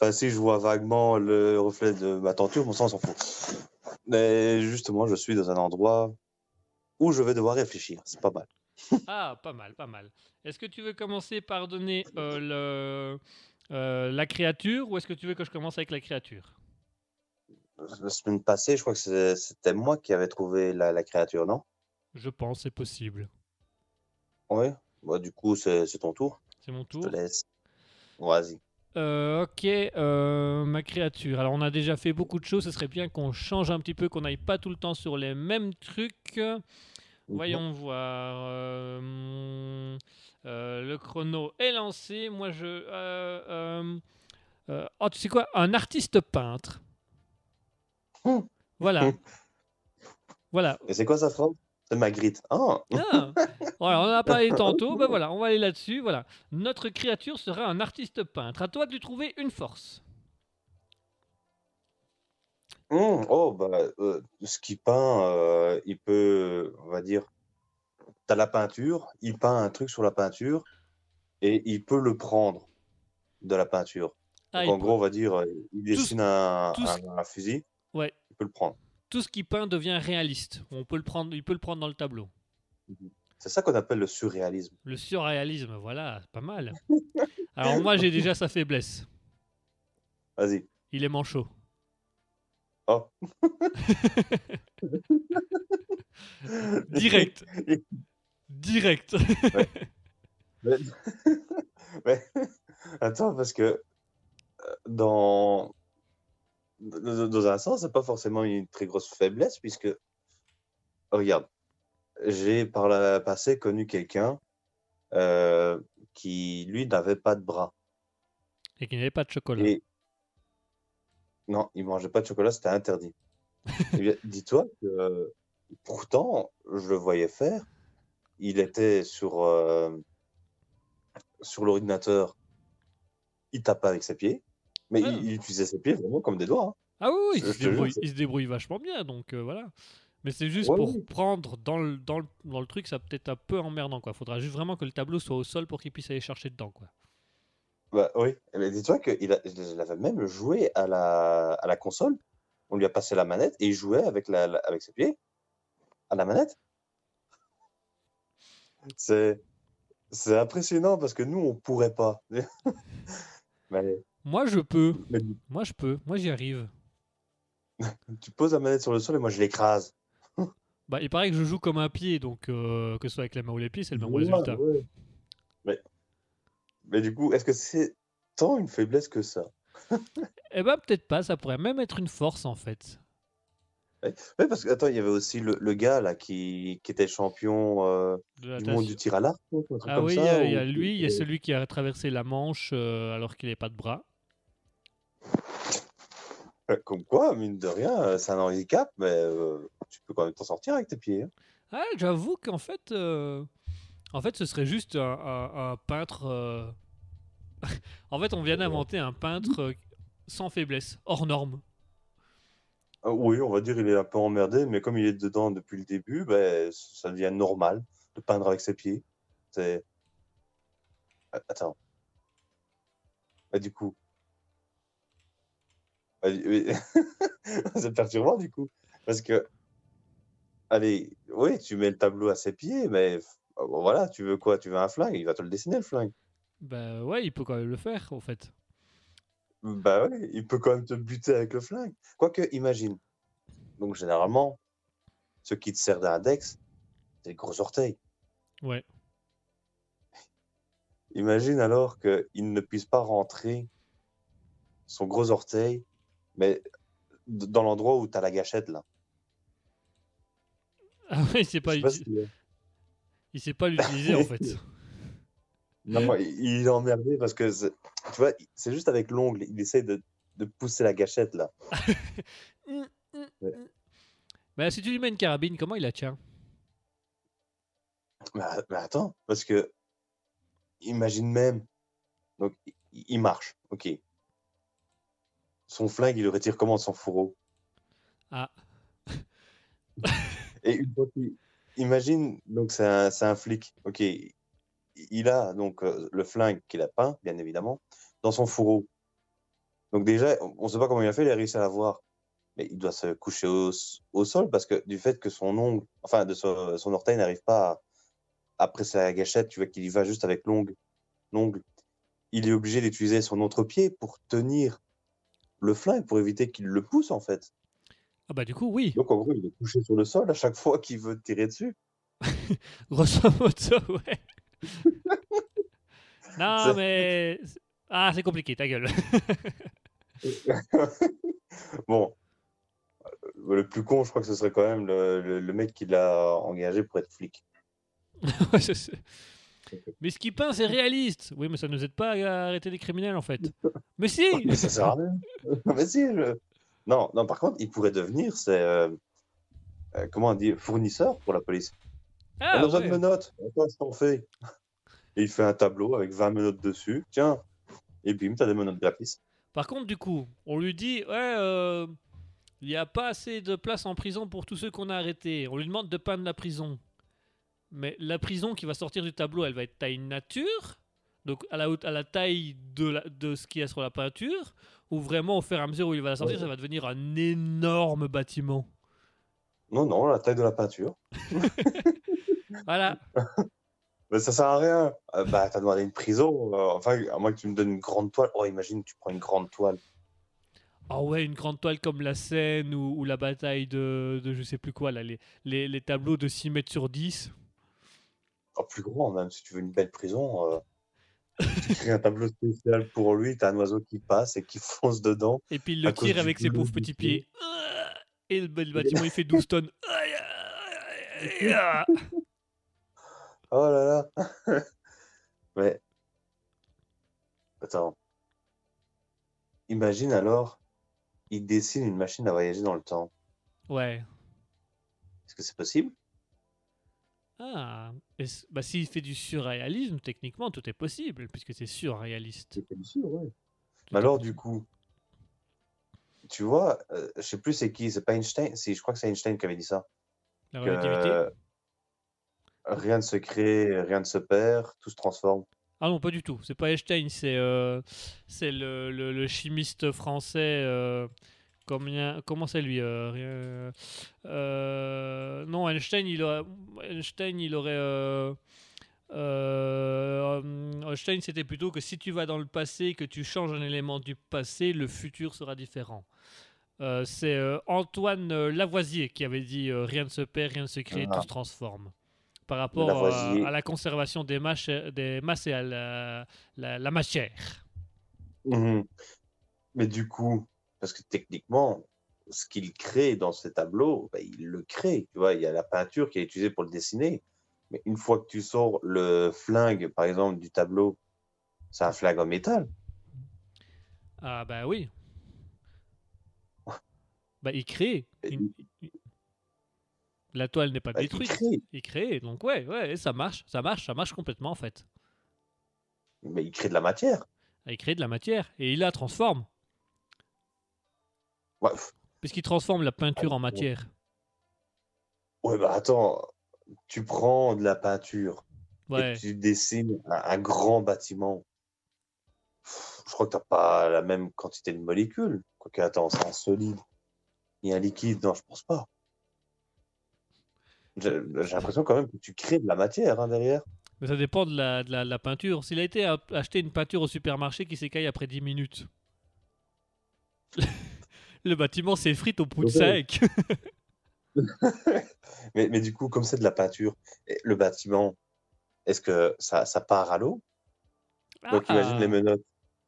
Enfin, si je vois vaguement le reflet de ma tenture, mon sens s'en fout. Mais justement, je suis dans un endroit où je vais devoir réfléchir. C'est pas mal. <laughs> ah, pas mal, pas mal. Est-ce que tu veux commencer par donner euh, le, euh, la créature ou est-ce que tu veux que je commence avec la créature? La semaine passée, je crois que c'était moi qui avais trouvé la, la créature, non? Je pense, c'est possible. Oui, bah, du coup, c'est ton tour. C'est mon tour. Je te laisse. Vas-y. Euh, ok, euh, ma créature. Alors, on a déjà fait beaucoup de choses. Ce serait bien qu'on change un petit peu, qu'on n'aille pas tout le temps sur les mêmes trucs. Voyons voir. Euh, le chrono est lancé. Moi, je. oh, tu sais quoi? Un artiste peintre. Voilà. <laughs> voilà. Et c'est quoi sa Magritte. Oh. Ah. Voilà, on en a parlé <laughs> tantôt. Ben voilà, on va aller là-dessus. Voilà. Notre créature sera un artiste peintre. À toi de lui trouver une force. Mmh, oh, bah, euh, ce qui peint, euh, il peut, on va dire, tu as la peinture, il peint un truc sur la peinture et il peut le prendre de la peinture. Ah, en gros, on va dire, euh, il dessine un, un, fusil, ouais. il peut le prendre tout ce qui peint devient réaliste. On peut le prendre, il peut le prendre dans le tableau. C'est ça qu'on appelle le surréalisme. Le surréalisme, voilà, pas mal. <laughs> Alors moi, j'ai déjà sa faiblesse. Vas-y. Il est manchot. Oh. <laughs> Direct. Direct. Mais... <laughs> Attends, parce que euh, dans dans un sens, c'est pas forcément une très grosse faiblesse, puisque, regarde, j'ai par le passé connu quelqu'un euh, qui, lui, n'avait pas de bras. Et qui n'avait pas de chocolat. Non, il mangeait pas de chocolat, c'était interdit. <laughs> Eh dis-toi que pourtant, je le voyais faire. Il était sur, euh, sur l'ordinateur, il tapait avec ses pieds. Mais il, utilisait ses pieds vraiment comme des doigts. Hein. Ah oui, il, se débrouille, vachement bien, donc euh, voilà. Mais c'est juste pour prendre dans le, dans, le, dans le truc, ça peut-être un peu emmerdant. Il faudra juste vraiment que le tableau soit au sol pour qu'il puisse aller chercher dedans. Quoi. Bah oui, mais dis-toi qu'il avait même joué à la, à la console. On lui a passé la manette et il jouait avec, la, avec ses pieds à la manette. C'est impressionnant parce que nous, on pourrait pas. <laughs> mais moi, je peux. Moi, je peux. Moi, j'y arrive. <laughs> tu poses la manette sur le sol et moi, je l'écrase. <laughs> bah, il paraît que je joue comme un pied, donc euh, que ce soit avec la main ou les pieds, c'est le même résultat. Mais... Mais du coup, est-ce que c'est tant une faiblesse que ça? <laughs> Eh ben, peut-être pas. Ça pourrait même être une force, en fait. Oui, parce que attends, il y avait aussi le, le gars là qui, qui était champion euh, du monde du tir à l'arc. Ah oui, il y, a lui, il y a celui qui a traversé la Manche euh, alors qu'il n'avait pas de bras. Euh, <laughs> comme quoi, mine de rien, euh, c'est un handicap, mais euh, tu peux quand même t'en sortir avec tes pieds. Hein. Ah, j'avoue qu'en fait, en fait, ce serait juste un, peintre. <laughs> en fait, on vient d'inventer un peintre sans faiblesse, hors norme. oui, on va dire il est un peu emmerdé, mais comme il est dedans depuis le début, ben, ça devient normal de peindre avec ses pieds. C'est. Attends. Bah, du coup, <laughs> c'est perturbant du coup. Parce que, allez, oui, tu mets le tableau à ses pieds, mais Ah, voilà, tu veux quoi? Tu veux un flingue? Il va te le dessiner, le flingue. Bah ouais, il peut quand même le faire, en fait. Bah ouais, il peut quand même te buter avec le flingue. Quoique, imagine. Donc, généralement, ce qui te sert d'index, c'est les gros orteils. Ouais. Imagine alors qu'il ne puisse pas rentrer son gros orteil, mais dans l'endroit où tu as la gâchette, là. Ah ouais, il sait pas, si- il sait pas l'utiliser, en fait. <laughs> Non, il il est emmerdé parce que, tu vois, c'est juste avec l'ongle, il essaie de, de pousser la gâchette, là. Hum, <laughs> hum, Ouais. hum. Bah si tu lui mets une carabine, comment il la tient? Mais, mais attends, parce que, imagine même, donc, il marche, ok. Son flingue, il le retire comment de son fourreau? Ah, <laughs> Et une fois qu'il- imagine, donc c'est un, c'est un flic, ok. Il- a donc euh, le flingue qu'il a peint, bien évidemment, dans son fourreau. Donc déjà, on ne sait pas comment il a fait, il a réussi à l'avoir. Mais il doit se coucher au, s- au sol parce que du fait que son ongle, enfin de son, son orteil n'arrive pas à, après sa gâchette, tu vois qu'il y va juste avec l'ongle, l'ongle. Il est obligé d'utiliser son autre pied pour tenir le flingue, pour éviter qu'il le pousse en fait. ah bah du coup, oui. Donc en gros, il est couché sur le sol à chaque fois qu'il veut tirer dessus. <laughs> Grosso modo, ouais. <laughs> non, mais... Ah, c'est compliqué, ta gueule. <laughs> bon, Euh, le plus con, je crois que ce serait quand même le, le- le mec qui l'a engagé pour être flic. Je mais ce qui peint, c'est réaliste. Oui, mais ça ne nous aide pas à arrêter les criminels, en fait. <laughs> Mais si Mais ça sert à rien. <laughs> Mais si, je- non, non, par contre, il pourrait devenir, c'est euh, euh, comment on dit, fournisseur pour la police. on a Ah, besoin de menottes. Attends, ce qu'on fait. Et <laughs> il fait un tableau avec 20 menottes dessus. Tiens, et bim, t'as des menottes gratis. Par contre, du coup, on lui dit, ouais, euh, il n'y a pas assez de place en prison pour tous ceux qu'on a arrêtés. On lui demande de peindre la prison. Mais la prison qui va sortir du tableau, elle va être taille nature, donc à la, à la taille de, la- de ce qu'il y a sur la peinture, ou vraiment au fur et à mesure où il va la sortir, Ouais. ça va devenir un énorme bâtiment. Non, non, la taille de la peinture. <laughs> Voilà. Mais ça sert à rien. Euh, bah, t'as demandé une prison. euh, enfin, à moins que tu me donnes une grande toile. Oh, imagine, tu prends une grande toile. Ah ouais, une grande toile comme la Seine ou, ou la bataille de, de je sais plus quoi, là, les, les, les tableaux de 6 mètres sur 10. Oh, plus grand, même, si tu veux une belle prison. euh, tu crées un tableau spécial pour lui, t'as un oiseau qui passe et qui <laughs> fonce dedans. Et puis il le tire avec ses pauvres petits pied. pieds. Ah Et le, bâtiment il fait 12 tonnes. <laughs> <laughs> Oh là là. Mais. Attends. Imagine alors, il dessine une machine à voyager dans le temps. Ouais. Est-ce que c'est possible? Ah. Et Bah, s'il fait du surréalisme, techniquement, tout est possible, puisque c'est surréaliste. C'est possible, ouais. Tout alors, du coup, tu vois, euh, je sais plus c'est qui, c'est pas Einstein, si, je crois que c'est Einstein qui avait dit ça. La que, euh, rien ne se crée, rien ne se perd, tout se transforme. Ah non, pas du tout. C'est pas Einstein, c'est euh, c'est le, le- le chimiste français. Combien, comment c'est lui euh, euh, Non, Einstein, il aurait, Einstein, il aurait. euh, Einstein, c'était plutôt que si tu vas dans le passé, que tu changes un élément du passé, le futur sera différent. C'est Antoine Lavoisier qui avait dit rien ne se perd, rien ne se crée, Ah. tout se transforme. Par rapport à, à la conservation des, masses des masses et à la, la- la matière. Mhm. Mais du coup, parce que techniquement, ce qu'il crée dans ces tableaux, bah, il le crée. Tu vois, il y a la peinture qui est utilisée pour le dessiner. Mais une fois que tu sors le flingue, par exemple, du tableau, c'est un flingue en métal. Ah bah oui. Bah il crée. Une- La toile n'est pas Bah, il détruite. crée. Il crée. Donc ouais, ouais, ça marche, ça marche, ça marche complètement en fait. Mais il crée de la matière. Il crée de la matière et il la transforme. Ouais, Puisqu'il transforme la peinture en matière. ouais, bah attends, tu prends de la peinture Ouais. et tu dessines un, un grand bâtiment. Pff, Je crois que tu n'as pas la même quantité de molécules. Quoique, attends, c'est un solide. Il y a un liquide. Non, je pense pas. J'ai l'impression quand même que tu crées de la matière hein, derrière. Mais ça dépend de la, de la, de la peinture. S'il a été acheter une peinture au supermarché qui s'écaille après 10 minutes, le bâtiment s'effrite au bout de. 5. Mais, mais du coup, comme c'est de la peinture, le bâtiment, est-ce que ça, ça part à l'eau? Donc imagine les menottes.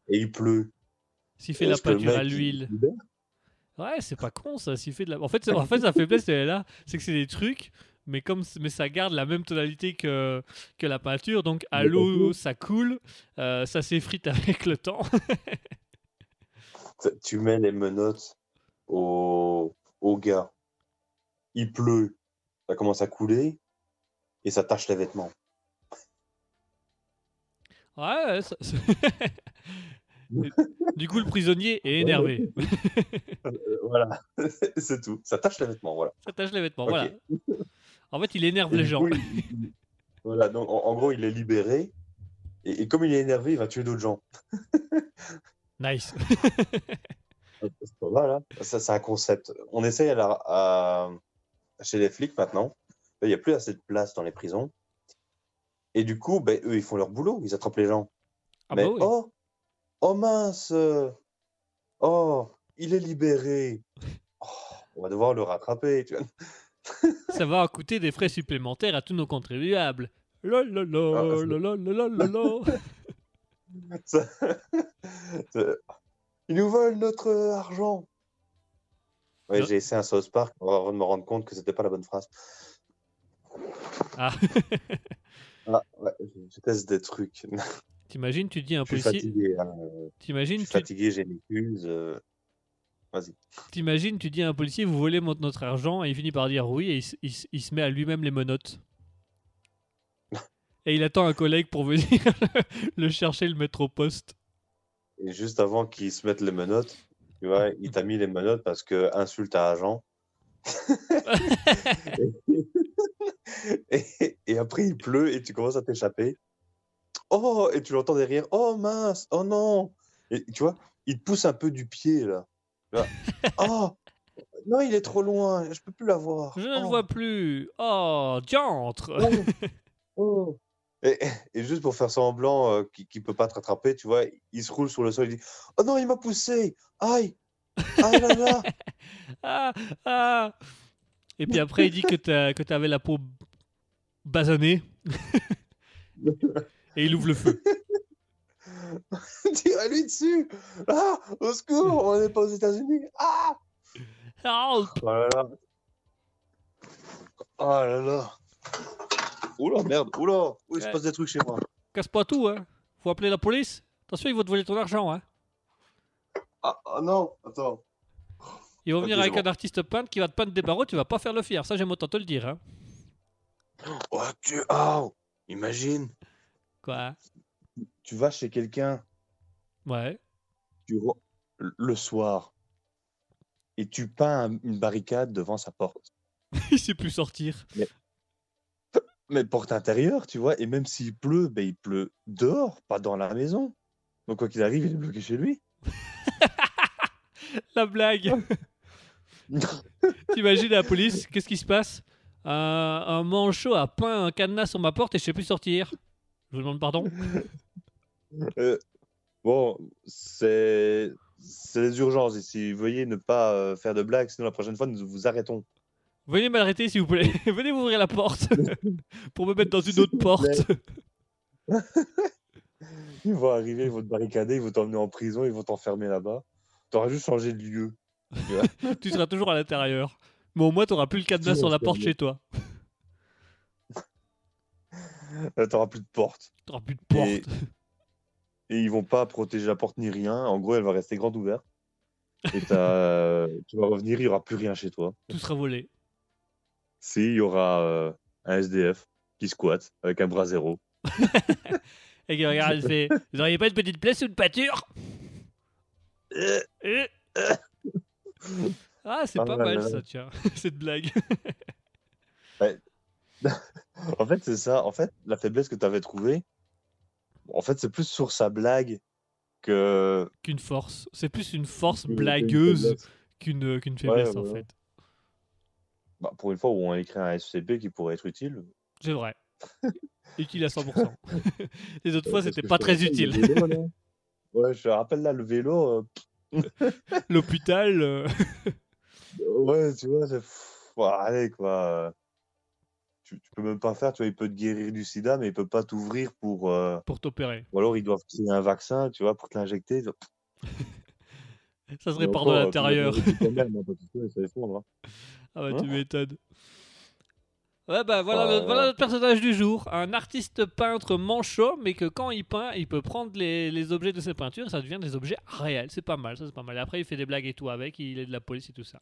Et il pleut. S'il fait de la peinture à l'huile? Ouais, c'est pas con ça. S'il fait de la... En fait, en fait sa faiblesse, elle est là. C'est que c'est des trucs, mais, comme... mais ça garde la même tonalité que, que la peinture. Donc à Le l'eau, ça coule. euh, ça s'effrite <laughs> avec le temps. Tu mets les menottes au, au gars. Il pleut. Ça commence à couler. Et ça tache les vêtements. Ouais, ça- <laughs> du coup, le prisonnier est énervé. <laughs> Euh, voilà. <laughs> c'est tout. Ça tache les vêtements. Voilà. Ça tâche les vêtements. Voilà. En fait, il énerve Et les gens. coup, il- il- voilà. Donc, en, en gros, il est libéré. Et, et comme il est énervé, il va tuer d'autres gens. Nice. Ça, c'est un concept. On essaye à la- à- chez les flics maintenant. Il n'y a plus assez de place dans les prisons. Et du coup, ben, eux, ils font leur boulot. Ils attrapent les gens. Ah Mais bah oui. oh, oh mince, oh, il est libéré. Oh, on va devoir le rattraper. Tu vois. Ça va coûter des frais supplémentaires à tous nos contribuables. La la, Ah. <laughs> Ça- ça- Ils nous volent notre euh, argent. Ouais, Non. j'ai essayé un South Park avant de me rendre compte que c'était pas la bonne phrase. Ah. <laughs> Ah, ouais, je teste des trucs. <laughs> T'imagines, tu dis à un Je suis policier. fatigué. hein. Je T'imagines, suis tu, fatigué, j'ai une accuse. euh, Vas-y. t'imagines, tu dis à un policier, vous volez notre argent, et il finit par dire oui, et il, il se met à lui-même les menottes. <laughs> Et il attend un collègue pour venir le chercher, le mettre au poste. Et juste avant qu'ils se mettent les menottes, tu vois, il t'a mis les menottes parce que insulte à agent. <laughs> et, et après, il pleut et tu commences à t'échapper. Oh, et tu l'entends derrière. Oh mince, oh non. Et tu vois, il te pousse un peu du pied là. <laughs> Oh, non, il est trop loin, je peux plus l'avoir. Je ne le Oh, vois plus. Oh, diantre oh, oh. Et, et juste pour faire semblant euh, qu'il qu'il peut pas te rattraper, tu vois, il se roule sur le sol, il dit Oh non, il m'a poussé! Aïe! Aïe là là! <laughs> Ah, ah. Et puis après, il dit que que t'avais la peau basanée. <laughs> Et il ouvre le feu. <laughs> Tirez-lui dessus! Ah Au secours On n'est pas aux États-Unis! Ah! Help. Oh là là. Oh là là Oula, merde Oula Oui, il se passe des trucs chez moi. Casse pas tout, hein. Faut appeler la police. Attention, ils vont te voler ton argent, hein. Ah, ah non Attends. Ils vont venir avec un artiste peintre qui va te peindre des barreaux, tu vas pas faire le fier. Ça, j'aime autant te le dire, hein. Oh, tu... Ah Imagine Quoi? Tu vas chez quelqu'un Ouais. tu re- le soir et tu peins un- une barricade devant sa porte. <laughs> il sait plus sortir. Mais porte intérieure, tu vois, et même s'il pleut, ben, il pleut dehors, pas dans la maison. Donc quoi qu'il arrive, il est bloqué chez lui. <laughs> La blague <laughs> T'imagines la police, qu'est-ce qui se passe? Un, un manchot a peint un cadenas sur ma porte et je sais plus sortir. Je vous demande pardon. <laughs> Euh, bon, c'est c'est les urgences ici. Veuillez ne pas euh, faire de blagues, sinon la prochaine fois, nous vous arrêtons. Venez m'arrêter s'il vous plaît. <laughs> Venez m'ouvrir la porte <laughs> pour me mettre dans une autre porte. <laughs> Ils vont arriver, ils vont te barricader, ils vont t'emmener en prison, ils vont t'enfermer là-bas. T'auras juste changé de lieu. tu seras toujours à l'intérieur. Mais au moins, t'auras plus le cadenas sur la porte chez toi. Euh, T'auras plus de porte. T'auras plus de porte. Et- et ils vont pas protéger la porte ni rien. En gros, elle va rester grande ouverte. Et tu vas revenir, il y aura plus rien chez toi. Tout sera volé. Si, il y aura euh, un SDF qui squatte avec un bras zéro. <laughs> Et qui regarde, il fait <laughs> Vous auriez pas une petite place ou une pâture Euh, Euh. <laughs> Ah, c'est Ah pas mal ça, tiens, cette blague. En fait, c'est ça. En fait, la faiblesse que tu avais trouvée, en fait, c'est plus sur sa blague que. Qu'une force. C'est plus une force blagueuse qu'une qu'une faiblesse en ouais. fait. Bah, pour une fois où on écrit un SCP qui pourrait être utile. C'est vrai. <laughs> utile à 100%. <laughs> Les autres fois, c'était pas très rappelle, utile. le vélo. Ouais, je rappelle là, le vélo. euh, <laughs> L'hôpital. euh, Ouais, tu vois, bon, allez, quoi. Tu, tu peux même pas faire, tu vois, il peut te guérir du sida, mais il peut pas t'ouvrir pour. euh, pour t'opérer. Ou alors ils doivent créer un vaccin, tu vois, pour te l'injecter. Ça se Et répand de l'intérieur. Ah bah Hein tu m'étonnes. Ouais bah voilà, Oh notre, là. voilà notre personnage du jour. Un artiste peintre manchot, mais que quand il peint, il peut prendre les, les objets de ses peintures et ça devient des objets réels. C'est pas mal, ça c'est pas mal. Et après il fait des blagues et tout avec, il est de la police et tout ça.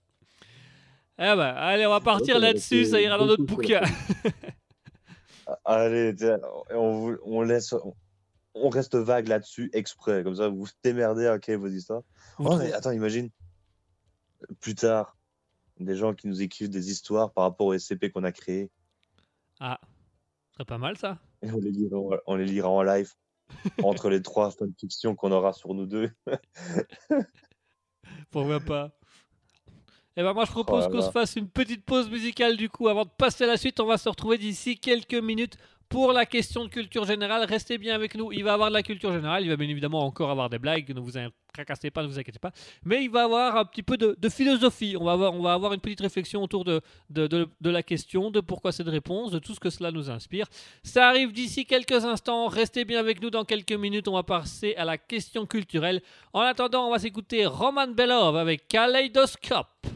Eh bah allez, on va partir là-dessus, ça ira dans notre bouquin. <laughs> Ah, Allez, on, on laisse. On, on reste vague là-dessus exprès, comme ça vous vous démerdez, vos histoires. Vous Oh, mais attends, imagine, plus tard, des gens qui nous écrivent des histoires par rapport au SCP qu'on a créé, Ah, ce serait pas mal ça. et on les lira, en- on les lira en live, <laughs> entre les trois fanfictions qu'on aura sur nous deux. <laughs> Pourquoi pas Eh ben moi je propose Oh qu'on se fasse une petite pause musicale du coup avant de passer à la suite. On va se retrouver d'ici quelques minutes pour la question de culture générale. Restez bien avec nous. Il va y avoir de la culture générale. Il va bien évidemment encore avoir des blagues. Ne vous in- tracassez pas, ne vous inquiétez pas. Mais il va avoir un petit peu de, philosophie. On va, avoir, une petite réflexion autour de la question, de pourquoi cette réponse, de tout ce que cela nous inspire. Ça arrive d'ici quelques instants. Restez bien avec nous dans quelques minutes. On va passer à la question culturelle. En attendant, on va s'écouter Roman Belov avec Kaleidoscope.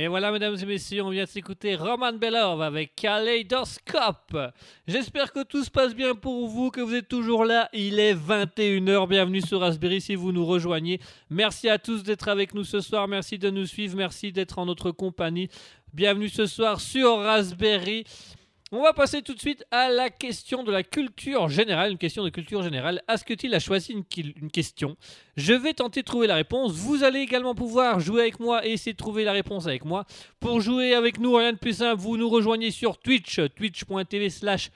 Et voilà, mesdames et messieurs, on vient de s'écouter Roman Belov avec Kaleidoscope. J'espère que tout se passe bien pour vous, que vous êtes toujours là. Il est 21h. Bienvenue sur Raspberry si vous nous rejoignez. Merci à tous d'être avec nous ce soir. Merci de nous suivre. Merci d'être en notre compagnie. Bienvenue ce soir sur Raspberry. On va passer tout de suite à la question de la culture générale. Une question de culture générale. Asketil a choisi une, question? Je vais tenter de trouver la réponse. Vous allez également pouvoir jouer avec moi et essayer de trouver la réponse avec moi. Pour jouer avec nous, rien de plus simple, vous nous rejoignez sur Twitch, twitch.tv slash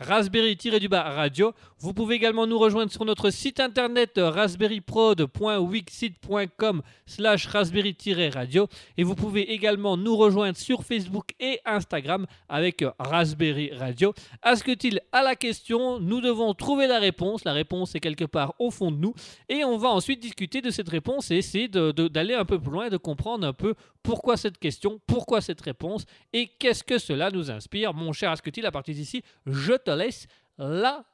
Raspberry-du-bas radio. Vous pouvez également nous rejoindre sur notre site internet euh, raspberryprod.wixit.com slash raspberry-radio et vous pouvez également nous rejoindre sur Facebook et Instagram avec euh, Raspberry Radio. Asketil à la question, nous devons trouver la réponse. La réponse est quelque part au fond de nous et on va ensuite discuter de cette réponse et essayer d'aller un peu plus loin et de comprendre un peu pourquoi cette question, pourquoi cette réponse et qu'est-ce que cela nous inspire. Mon cher Asketil, à partir d'ici, je te laisse la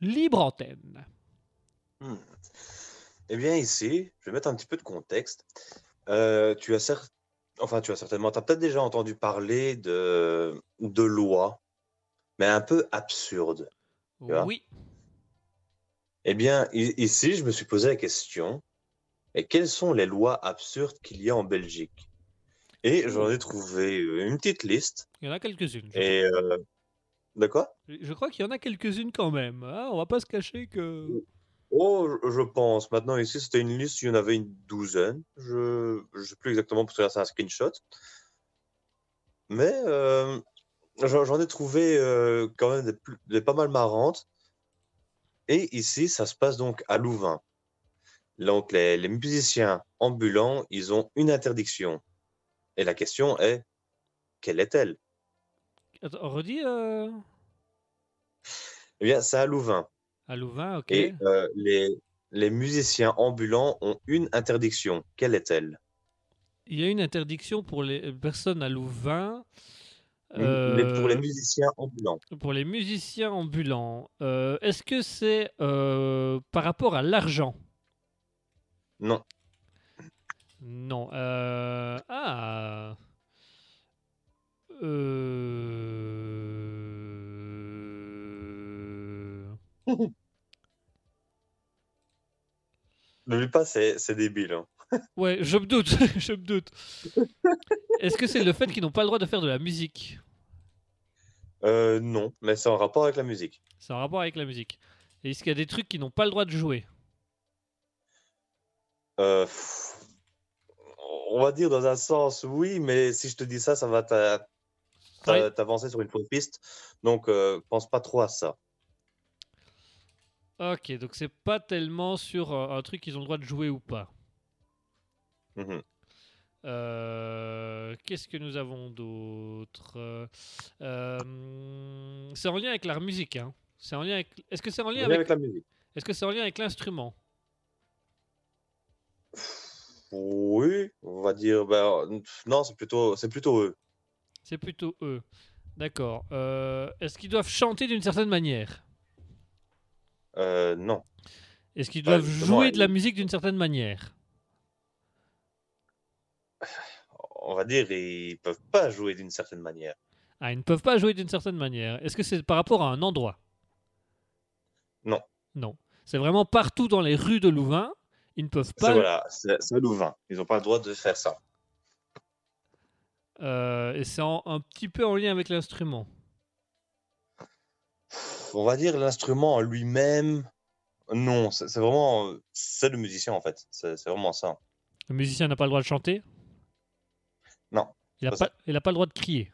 libre antenne. Hmm. Eh bien, ici, je vais mettre un petit peu de contexte. Euh, tu as cer- enfin, tu as certainement, tu as peut-être déjà entendu parler de, de lois, mais un peu absurdes. Oui. Eh bien, ici, je me suis posé la question, et quelles sont les lois absurdes qu'il y a en Belgique? Et j'en ai trouvé euh, une petite liste. Il y en a quelques-unes. Et euh, de quoi? Je crois qu'il y en a quelques-unes quand même. hein. On va pas se cacher que. Oh, je pense. Maintenant, ici, c'était une liste, il y en avait une douzaine. Je ne sais plus exactement parce que c'est un screenshot. Mais euh, j'en j'en ai trouvé euh, quand même des, plus- des pas mal marrantes. Et ici, ça se passe donc à Louvain. Donc, les, les musiciens ambulants, ils ont une interdiction. Et la question est, quelle est-elle? Attends, redis euh, Eh bien, c'est à Louvain. à Louvain, ok. Et euh, les, les musiciens ambulants ont une interdiction. Quelle est-elle? Il y a une interdiction pour les personnes à Louvain. Pour les euh, musiciens ambulants. pour les musiciens ambulants. Euh, Est-ce que c'est euh, par rapport à l'argent? Non. Non. Ah. Euh... N'oublie pas, c'est débile. hein. Ouais, je me doute, <laughs> je me doute. Est-ce que c'est le fait qu'ils n'ont pas le droit de faire de la musique? Euh, non, mais c'est en rapport avec la musique. C'est en rapport avec la musique. Et est-ce qu'il y a des trucs qu'ils n'ont pas le droit de jouer? Euh, on va dire dans un sens oui, mais si je te dis ça, ça va Ouais. t'avancer sur une fausse piste. Donc, euh, pense pas trop à ça. Ok, donc c'est pas tellement sur euh, un truc qu'ils ont le droit de jouer ou pas. Mhm. Euh, Qu'est-ce que nous avons d'autre? Euh, C'est en lien avec la musique, hein C'est en lien avec. Est-ce que c'est en lien avec. avec la musique. Est-ce que c'est en lien avec l'instrument? Oui, on va dire. ben, non, c'est plutôt, c'est plutôt eux. C'est plutôt eux. D'accord. Euh, Est-ce qu'ils doivent chanter d'une certaine manière? Euh, non. Est-ce qu'ils doivent jouer de la musique d'une certaine manière? On va dire, ils peuvent pas jouer d'une certaine manière. Ah, ils ne peuvent pas jouer d'une certaine manière. Est-ce que c'est par rapport à un endroit? Non. Non. C'est vraiment partout dans les rues de Louvain. Ils ne peuvent pas. voilà, c'est Louvain. Ils n'ont pas le droit de faire ça. Euh, et c'est un petit peu en lien avec l'instrument. On va dire l'instrument en lui-même. Non, c'est vraiment, c'est le musicien en fait. C'est vraiment ça. Le musicien n'a pas le droit de chanter? Non, Il n'a pas pas, le droit de crier?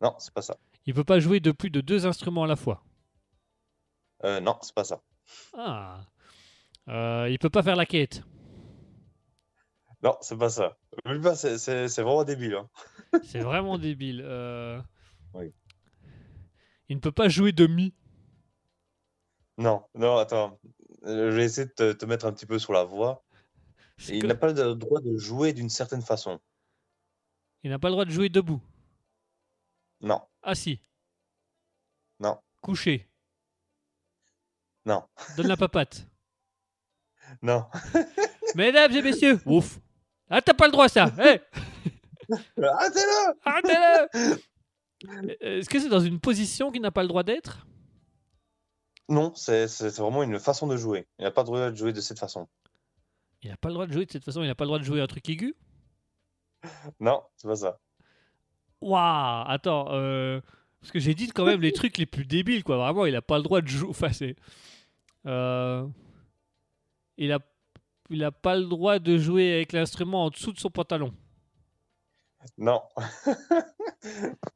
Non, c'est pas ça. Il peut pas jouer de plus de deux instruments à la fois? Euh, non, c'est pas ça. Ah. Euh, il peut pas faire la quête? Non, c'est pas ça. C'est c'est vraiment débile. hein. C'est vraiment débile. Euh, Oui. Il ne peut pas jouer de mi. Non, non, attends. Euh, Je vais essayer de te, te mettre un petit peu sur la voie. Il que- n'a pas le droit de jouer d'une certaine façon. Il n'a pas le droit de jouer debout. Non, Assis. non, Couché. non, Donne la papate. <laughs> non. <laughs> Mesdames et messieurs. Ouf. Ah, t'as pas le droit, ça. Hé <laughs> Arrêtez-le! Arrêtez-le Est-ce que c'est dans une position qu'il n'a pas le droit d'être? Non, c'est vraiment une façon de jouer. Il n'a pas le droit de jouer de cette façon. Il n'a pas le droit de jouer de cette façon. Il n'a pas le droit de jouer un truc aigu? Non, c'est pas ça. Waouh Attends, euh, parce que j'ai dit quand même les <laughs> trucs les plus débiles, quoi. Vraiment, il a pas le droit de jouer. Enfin, c'est. Euh, il a, il a pas le droit de jouer avec l'instrument en dessous de son pantalon. Non.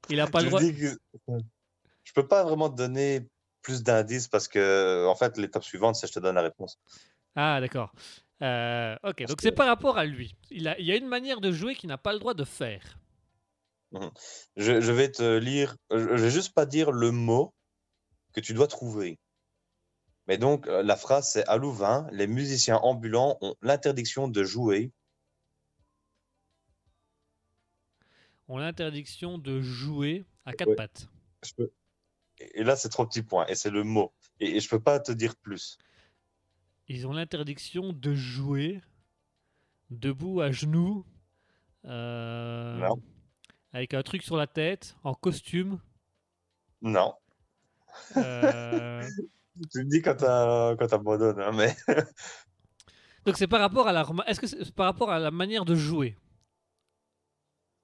Il a pas le droit. je peux pas vraiment te donner plus d'indices parce que, en fait, l'étape suivante, c'est je te donne la réponse. Ah, d'accord. Euh, ok, donc c'est par rapport à lui. Il, a, il y a une manière de jouer qu'il n'a pas le droit de faire. Je, je vais te lire, je je vais juste pas dire le mot que tu dois trouver. Mais donc, euh, la phrase, c'est à Louvain, les musiciens ambulants ont l'interdiction de jouer. On a l'interdiction de jouer à quatre Ouais. pattes. Je peux- Et là, c'est trois petits points, et c'est le mot. Et, et je peux pas te dire plus. Ils ont l'interdiction de jouer debout à genoux, euh, Non. avec un truc sur la tête, en costume. Non. euh, <laughs> Tu me dis quand t'abandonnes, hein, mais <laughs> Donc c'est par rapport à la est-ce que c'est par rapport à la manière de jouer?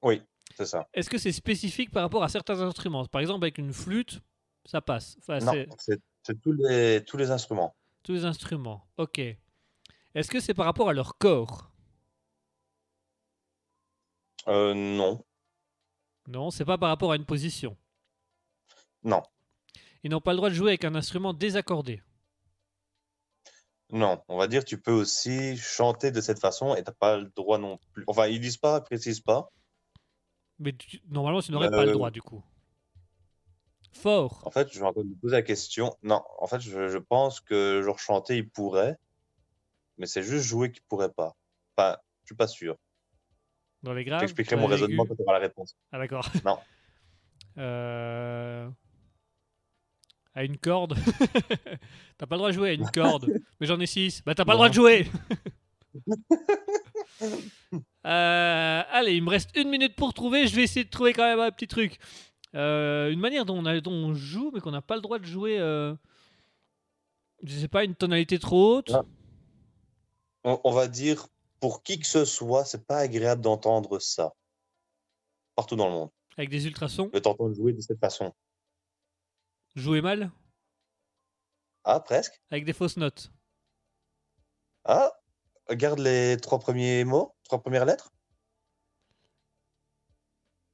Oui, c'est ça. Est-ce que c'est spécifique par rapport à certains instruments? Par exemple avec une flûte, ça passe. Enfin, Non, c'est les, tous les instruments. tous les instruments. OK. Est-ce que c'est par rapport à leur corps? Euh, non, Non, c'est pas par rapport à une position? non, Ils n'ont pas le droit de jouer avec un instrument désaccordé? non. On va dire, tu peux aussi chanter de cette façon et t'as pas le droit non plus. Enfin, ils disent pas, ils précisent pas. Mais tu- normalement, tu n'aurais pas le Euh, droit du coup. Fort. En fait, je vais encore me poser la question. Non, en fait, je, je pense que genre chanter, il pourrait, mais c'est juste jouer qu'il pourrait pas. Enfin, je suis pas sûr. Dans les graves. t'expliquerai dans mon raisonnement quand tu auras la réponse. Ah d'accord. Non. <laughs> Euh, À une corde. <laughs> t'as pas le droit de jouer à une corde. <laughs> Mais j'en ai six. Bah t'as pas le droit de jouer. Euh, allez, il me reste une minute pour trouver. Je vais essayer de trouver quand même un petit truc. Euh, une manière dont on, a- dont on joue, mais qu'on n'a pas le droit de jouer. euh, Je sais pas, une tonalité trop haute. Ah. On, on va dire, pour qui que ce soit, c'est pas agréable d'entendre ça. Partout dans le monde. Avec des ultrasons. De t'entendre jouer de cette façon. Jouer mal. Ah, presque. Avec des fausses notes. Ah, regarde les trois premiers mots, trois premières lettres.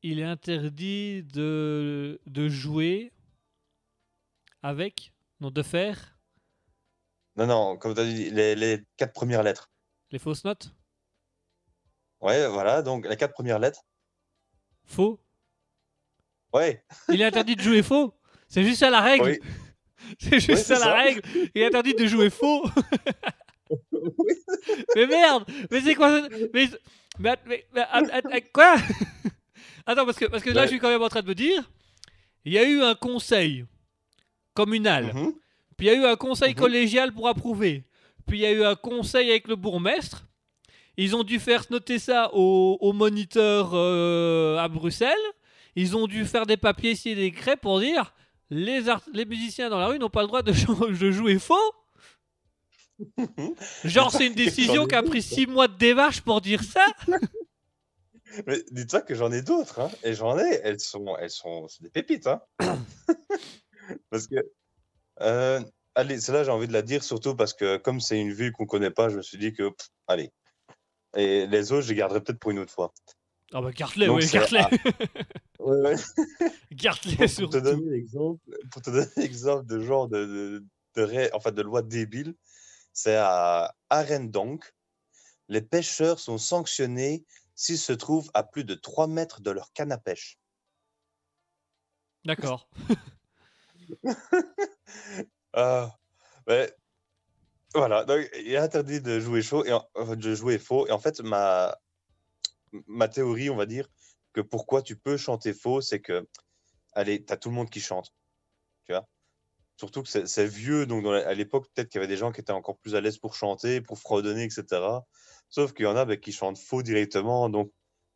il est interdit de, de jouer avec, non, de faire Non, non, comme tu as dit, les, les quatre premières lettres. les fausses notes. Ouais, voilà, donc les quatre premières lettres. Faux. Ouais, Il est interdit de jouer faux. C'est juste ça la règle. oui. <laughs> C'est juste Oui, ça c'est la ça. règle. Il est interdit de jouer faux. <laughs> Mais merde Mais c'est quoi ça? Mais, mais, mais- mais- quoi? Attends, parce que, parce que là, Ouais. je suis quand même en train de me dire il y a eu un conseil communal. Mhm. Puis il y a eu un conseil Mhm. collégial pour approuver. Puis il y a eu un conseil avec le bourgmestre. Ils ont dû faire noter ça au, au moniteur euh, à Bruxelles. Ils ont dû faire des papiers et des décrets pour dire les, les musiciens dans la rue n'ont pas le droit de, <laughs> de jouer faux. Genre, c'est une décision qui a pris six mois de démarche pour dire ça. <laughs> Mais dis-toi que j'en ai d'autres, hein, et j'en ai, elles sont, elles sont, des pépites, hein. <coughs> parce que, euh, allez, celle-là, j'ai envie de la dire surtout parce que comme c'est une ville qu'on connaît pas, je me suis dit que, pff, allez. Et les autres, je les garderai peut-être pour une autre fois. Ah bah, garde-les, oui, garde-les. ah. <laughs> Ouais, ouais. Garde-les surtout. pour te donner <laughs> l'exemple de genre de, de, de, ré- enfin, de loi débile, c'est à Arendonk. Les pêcheurs sont sanctionnés s'ils se trouvent à plus de 3 mètres de leur canne à pêche. D'accord. <laughs> <laughs> Ah, mais voilà, donc il est interdit de jouer chaud et en- de jouer faux. Et en fait, ma, ma théorie, on va dire, que pourquoi tu peux chanter faux, c'est que, allez, t'as tout le monde qui chante. Surtout que c'est vieux, donc dans la- à l'époque, peut-être qu'il y avait des gens qui étaient encore plus à l'aise pour chanter, pour fredonner, etc. Sauf qu'il y en a bah, qui chantent faux directement, donc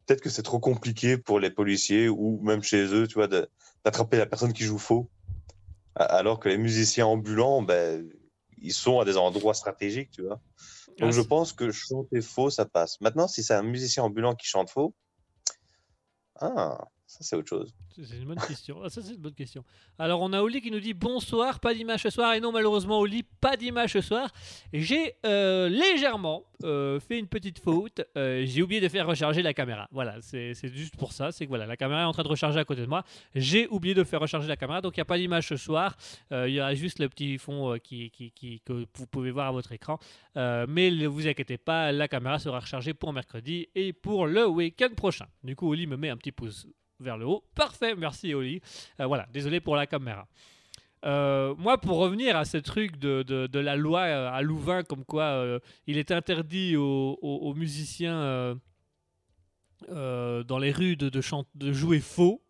peut-être que c'est trop compliqué pour les policiers ou même chez eux, tu vois, d'attraper la personne qui joue faux. Alors que les musiciens ambulants, ben, ils sont à des endroits stratégiques, tu vois. Donc Ah, je pense que chanter faux, ça passe. Maintenant, si c'est un musicien ambulant qui chante faux, ah, C'est autre chose. C'est une bonne question. Ah, ça, c'est une bonne question. Alors, on a Oli qui nous dit bonsoir, pas d'image ce soir. Et non, malheureusement, Oli, pas d'image ce soir. J'ai euh, légèrement euh, fait une petite faute. Euh, J'ai oublié de faire recharger la caméra. Voilà, c'est juste pour ça. C'est que voilà, la caméra est en train de recharger à côté de moi. J'ai oublié de faire recharger la caméra, donc il n'y a pas d'image ce soir. Il y a juste le petit fond qui, que vous pouvez voir à votre écran. Mais ne vous inquiétez pas, la caméra sera rechargée pour mercredi et pour le week-end prochain. Du coup, Oli me met un petit pouce vers le haut. Parfait, merci Oli. Euh, voilà, désolé pour la caméra. Euh, moi, pour revenir à ce truc de, de- la loi euh, à Louvain, comme quoi il est interdit aux, musiciens dans les rues de, de, de jouer faux.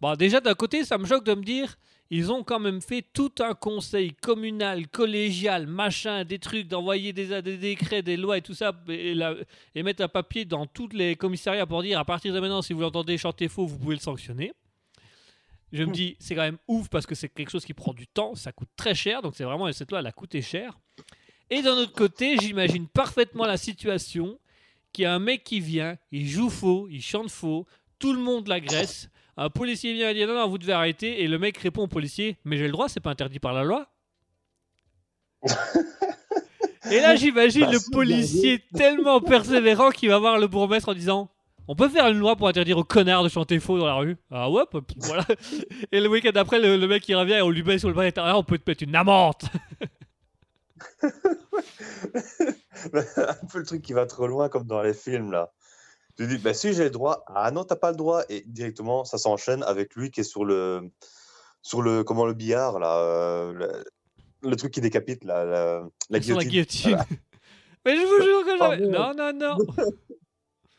Bon, déjà, d'un côté, ça me choque de me dire, ils ont quand même fait tout un conseil communal, collégial, machin, des trucs, d'envoyer des, des décrets, des lois et tout ça, et, la- et mettre un papier dans tous les commissariats pour dire, à partir de maintenant, si vous l'entendez chanter faux, vous pouvez le sanctionner. Je me dis, c'est quand même ouf parce que c'est quelque chose qui prend du temps, ça coûte très cher, donc c'est vraiment, cette loi, elle a coûté cher. Et d'un autre côté, j'imagine parfaitement la situation qu'il y a un mec qui vient, il joue faux, il chante faux, tout le monde l'agresse. Un policier vient et dit non, non, vous devez arrêter. Et le mec répond au policier Mais j'ai le droit, c'est pas interdit par la loi. <laughs> et là, j'imagine Bah, le policier tellement persévérant qui va voir le bourgmestre en disant On peut faire une loi pour interdire aux connards de chanter faux dans la rue? Ah ouais, voilà. Et le week-end après, le, le mec il revient et on lui met sur le bras intérieur On peut te mettre une amende. <laughs> un peu le truc qui va trop loin, comme dans les films, là. Tu dis, bah, si j'ai le droit, ah non, t'as pas le droit, et directement, ça s'enchaîne avec lui qui est sur le, sur le, comment, le billard, là, euh, le, le truc qui décapite, là, la, la Sur la guillotine. guillotine. <laughs> Mais je vous jure que j'avais. Non, non, non.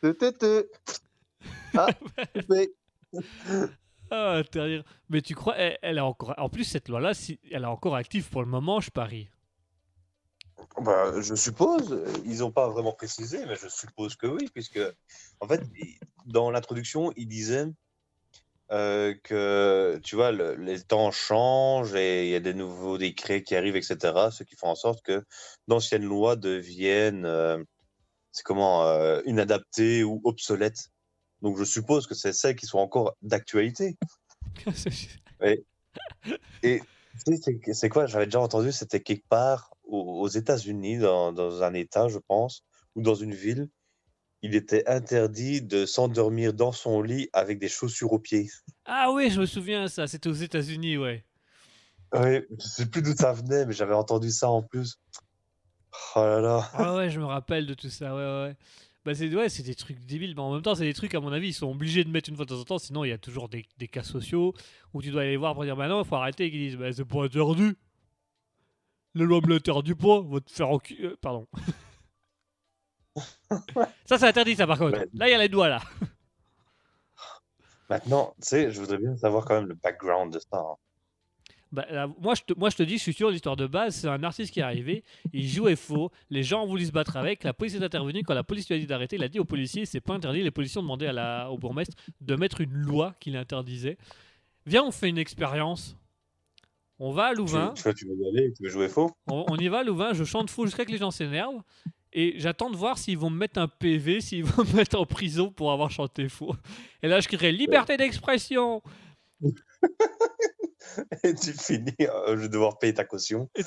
<laughs> Ah. <laughs> Ah, terrible. Mais tu crois, elle, elle est encore. En plus, cette loi-là, si, elle est encore active pour le moment, je parie. Bah, je suppose, ils n'ont pas vraiment précisé, mais je suppose que oui, puisque, en fait, dans l'introduction, il disait euh, que, tu vois, le- les temps changent et il y a des nouveaux décrets qui arrivent, etc., ce qui font en sorte que d'anciennes lois deviennent, euh, c'est comment, euh, inadaptées ou obsolètes. Donc, je suppose que c'est celles qui sont encore d'actualité. <laughs> Et c'est c'est quoi? J'avais déjà entendu, c'était quelque part aux, États-Unis, dans, dans un État, je pense, ou dans une ville, il était interdit de s'endormir dans son lit avec des chaussures aux pieds. ah oui, je me souviens, ça. C'était aux États-Unis, ouais. Oui, je sais plus d'où ça venait, mais j'avais entendu ça en plus. Oh là là. Ah ouais, je me rappelle de tout ça, ouais, ouais. Bah c'est ouais, des trucs débiles, mais en même temps, c'est des trucs, à mon avis, ils sont obligés de mettre une fois de temps en temps, sinon il y a toujours des, des cas sociaux où tu dois aller voir pour dire bah non, il faut arrêter, et qu'ils disent bah c'est pas interdit. La loi me l'interdit pas, va te faire enculer. euh, pardon. <laughs> ça, c'est interdit, ça par contre. Ouais. Là, il y a les doigts là. <laughs> Maintenant, tu sais, je voudrais bien savoir quand même le background de ça. hein. Bah, là, moi, je te, moi, je te dis, je suis sûr, l'histoire de base, c'est un artiste qui est arrivé, <laughs> il jouait faux, les gens ont voulu se battre avec, la police est intervenue, quand la police lui a dit d'arrêter, il a dit aux policiers, c'est pas interdit, les policiers ont demandé à la, au bourgmestre de mettre une loi qui l'interdisait. Viens, on fait une expérience. On va à Louvain, tu veux y aller, tu veux jouer faux? on, on y va à Louvain, je chante faux jusqu'à ce que les gens s'énervent, et j'attends de voir s'ils vont me mettre un PV, s'ils vont <laughs> me mettre en prison pour avoir chanté faux. Et là, je crierai liberté d'expression <laughs> Et tu finis, euh, je vais devoir payer ta caution. Et.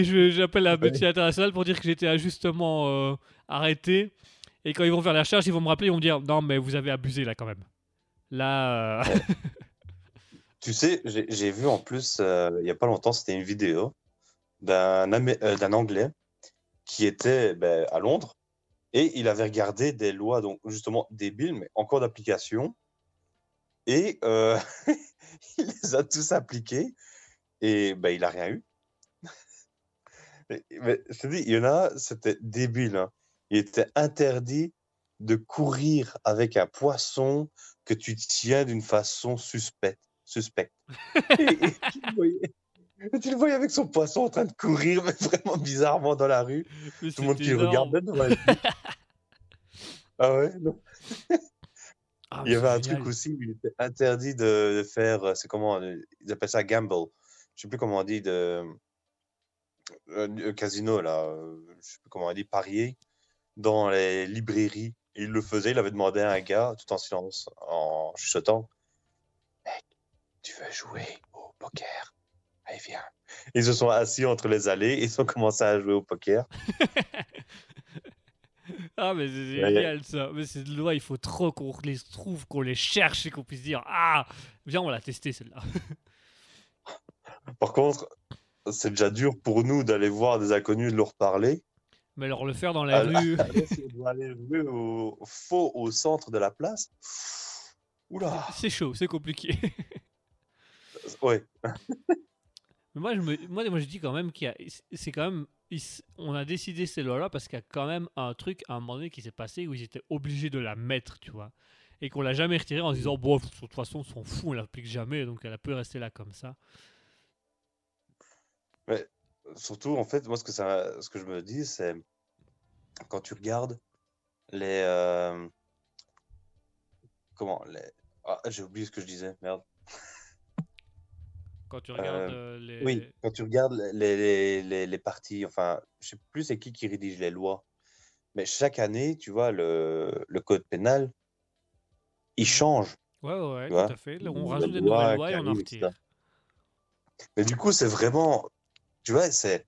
Et j'appelle la médecine internationale pour dire que j'étais injustement euh, arrêté. Et quand ils vont faire la recherche, ils vont me rappeler, ils vont me dire Non, mais vous avez abusé là quand même. Là. euh, <laughs> Tu sais, j'ai vu en plus, euh, il n'y a pas longtemps, c'était une vidéo d'un euh, Anglais qui était ben, à Londres et il avait regardé des lois, donc justement débiles, mais encore d'application. Et euh, <laughs> il les a tous appliqués et ben, il n'a rien eu. Je te dis, il y en a, c'était débile. hein. Il était interdit de courir avec un poisson que tu tiens d'une façon suspecte. Suspecte. <laughs> et, et tu, le voyais, et tu le voyais avec son poisson en train de courir, mais vraiment bizarrement dans la rue. mais Tout le monde qui le regardait. rue. <laughs> ah ouais, non. Ah, Il y avait un truc aussi où il était interdit de, de faire, euh, c'est comment, euh, ils appellent ça gamble. Je sais plus comment on dit, de euh, casino là, je sais plus comment on dit, parier dans les librairies. Et il le faisait, il avait demandé à un gars, tout en silence, en chuchotant tu veux jouer au poker? Allez, viens. Ils se sont assis entre les allées, ils ont commencé à jouer au poker. <laughs> Ah, mais c'est génial ça. Mais ces lois, il faut trop qu'on les trouve, qu'on les cherche et qu'on puisse dire Ah, viens, on l'a testé celle-là. <laughs> Par contre, c'est déjà dur pour nous d'aller voir des inconnus de leur parler. Mais alors, le faire dans la Ah, rue. <laughs> aller au faux au centre de la place. Oula C'est chaud, c'est compliqué. Ouais, Mais moi, je me, moi, moi, je dis quand même qu'il y a, c'est quand même, on a décidé ces lois-là parce qu'il y a quand même un truc à un moment donné qui s'est passé où ils étaient obligés de la mettre, tu vois, et qu'on l'a jamais retirée en se disant bon, de toute façon, on s'en fout, on l'applique jamais, donc elle peut rester là comme ça. surtout en fait, moi ce que, ça, ce que je me dis, c'est quand tu regardes les. euh, Comment les... Ah, j'ai oublié ce que je disais, merde. Quand tu regardes euh, les, Oui, quand tu regardes les, les, les, les parties, enfin, je sais plus c'est qui qui rédige les lois, mais chaque année, tu vois, le, le code pénal, il change. ouais, ouais, tout à fait. Là, on rajoute des nouvelles lois et on en retire. Mais du coup, c'est vraiment, tu vois, c'est,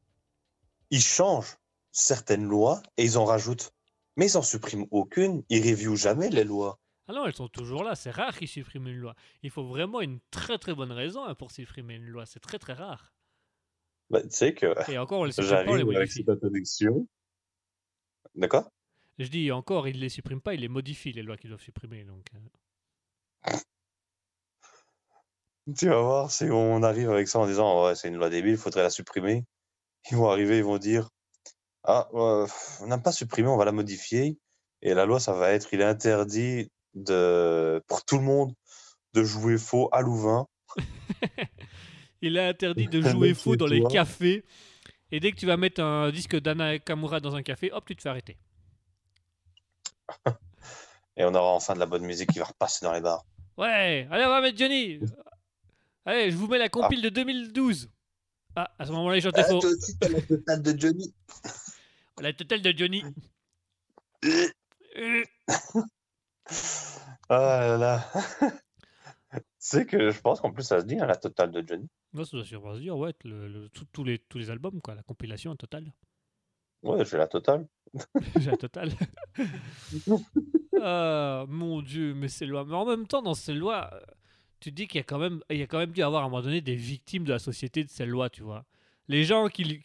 ils changent certaines lois et ils en rajoutent. Mais ils en suppriment aucune, ils reviewent jamais les lois. Ah non, elles sont toujours là. C'est rare qu'ils suppriment une loi. Il faut vraiment une très très bonne raison hein, pour supprimer une loi. C'est très très rare. Bah, tu sais que Et encore, on les supprime pas, on les j'arrive avec modifie. cette. D'accord Je dis encore, ils les suppriment pas, ils les modifient les lois qu'ils doivent supprimer. Donc, euh. Tu vas voir, si on arrive avec ça en disant ouais, c'est une loi débile, il faudrait la supprimer. Ils vont arriver, ils vont dire Ah, euh, on n'a pas supprimé, on va la modifier. Et la loi, ça va être il est interdit de, pour tout le monde de jouer faux à Louvain. <laughs> Il est interdit de jouer faux dans les cafés. Et dès que tu vas mettre un disque d'Anna Kamura dans un café, hop, tu te fais arrêter. <laughs> Et on aura enfin de la bonne musique qui va repasser dans les bars. Ouais, allez, on va mettre Johnny. Allez, je vous mets la compile de 2012. Ah, à ce moment-là, il chantait faux. aussi, t'as la totale de Johnny. La totale de Johnny. <laughs> Euh, Ah là là. <laughs> tu sais que je pense qu'en plus, ça se dit, hein, la totale de Johnny. Moi, ça doit sûrement se dire, ouais, le- le- tout- tous, les, tous les albums, quoi, la compilation totale. Ouais, j'ai la totale. <laughs> J'ai la totale. ah, <laughs> mon Dieu, mais ces lois. Mais en même temps, dans ces lois, euh, tu dis qu'il y a quand même, il y a quand même dû avoir à un moment donné des victimes de la société de ces lois, tu vois. Les gens qui,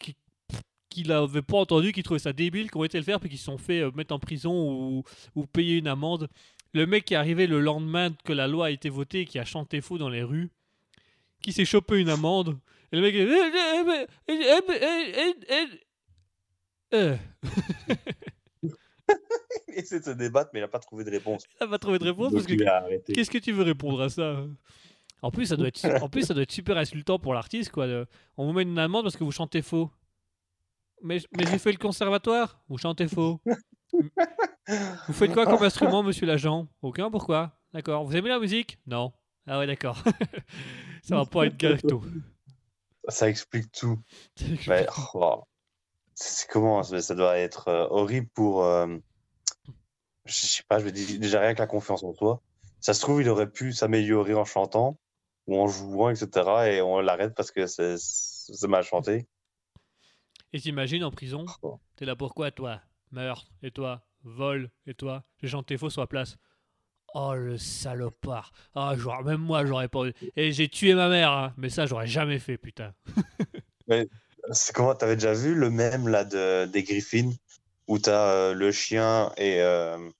qui l'avaient pas entendu, qui trouvaient ça débile, qui ont été le faire, puis qui se sont fait euh, mettre en prison ou, ou payer une amende. Le mec qui est arrivé le lendemain que la loi a été votée qui a chanté faux dans les rues, qui s'est chopé une amende. Et le mec est. Il essaie de se débattre, mais il n'a pas trouvé de réponse. il a pas trouvé de réponse parce que. Qu'est-ce que tu veux répondre à ça En plus, ça doit être, en plus, ça doit être super insultant pour l'artiste, quoi. on vous met une amende parce que vous chantez faux. Mais, mais j'ai fait le conservatoire. Vous chantez faux. <laughs> vous faites quoi comme instrument, monsieur l'agent? Aucun. Pourquoi? D'accord. Vous aimez la musique? Non. Ah ouais, d'accord. <laughs> ça va pas être gâteau. Ça explique tout. Mais, oh, c'est comment ça doit être euh, horrible pour. euh, je sais pas, je me dis déjà rien que la confiance en soi. Ça se trouve, il aurait pu s'améliorer en chantant ou en jouant, etc. Et on l'arrête parce que c'est mal chanté. Et t'imagines en prison Oh. T'es là pourquoi toi? Meurtre. Et toi? Vol. Et toi? J'ai chanté faux sur la place. Oh le salopard. Ah, genre, même moi j'aurais pas. Et j'ai tué ma mère, hein. mais ça j'aurais jamais fait, putain. <laughs> C'est comment T'avais déjà vu le même là de, des Griffins où t'as euh, le chien et, euh,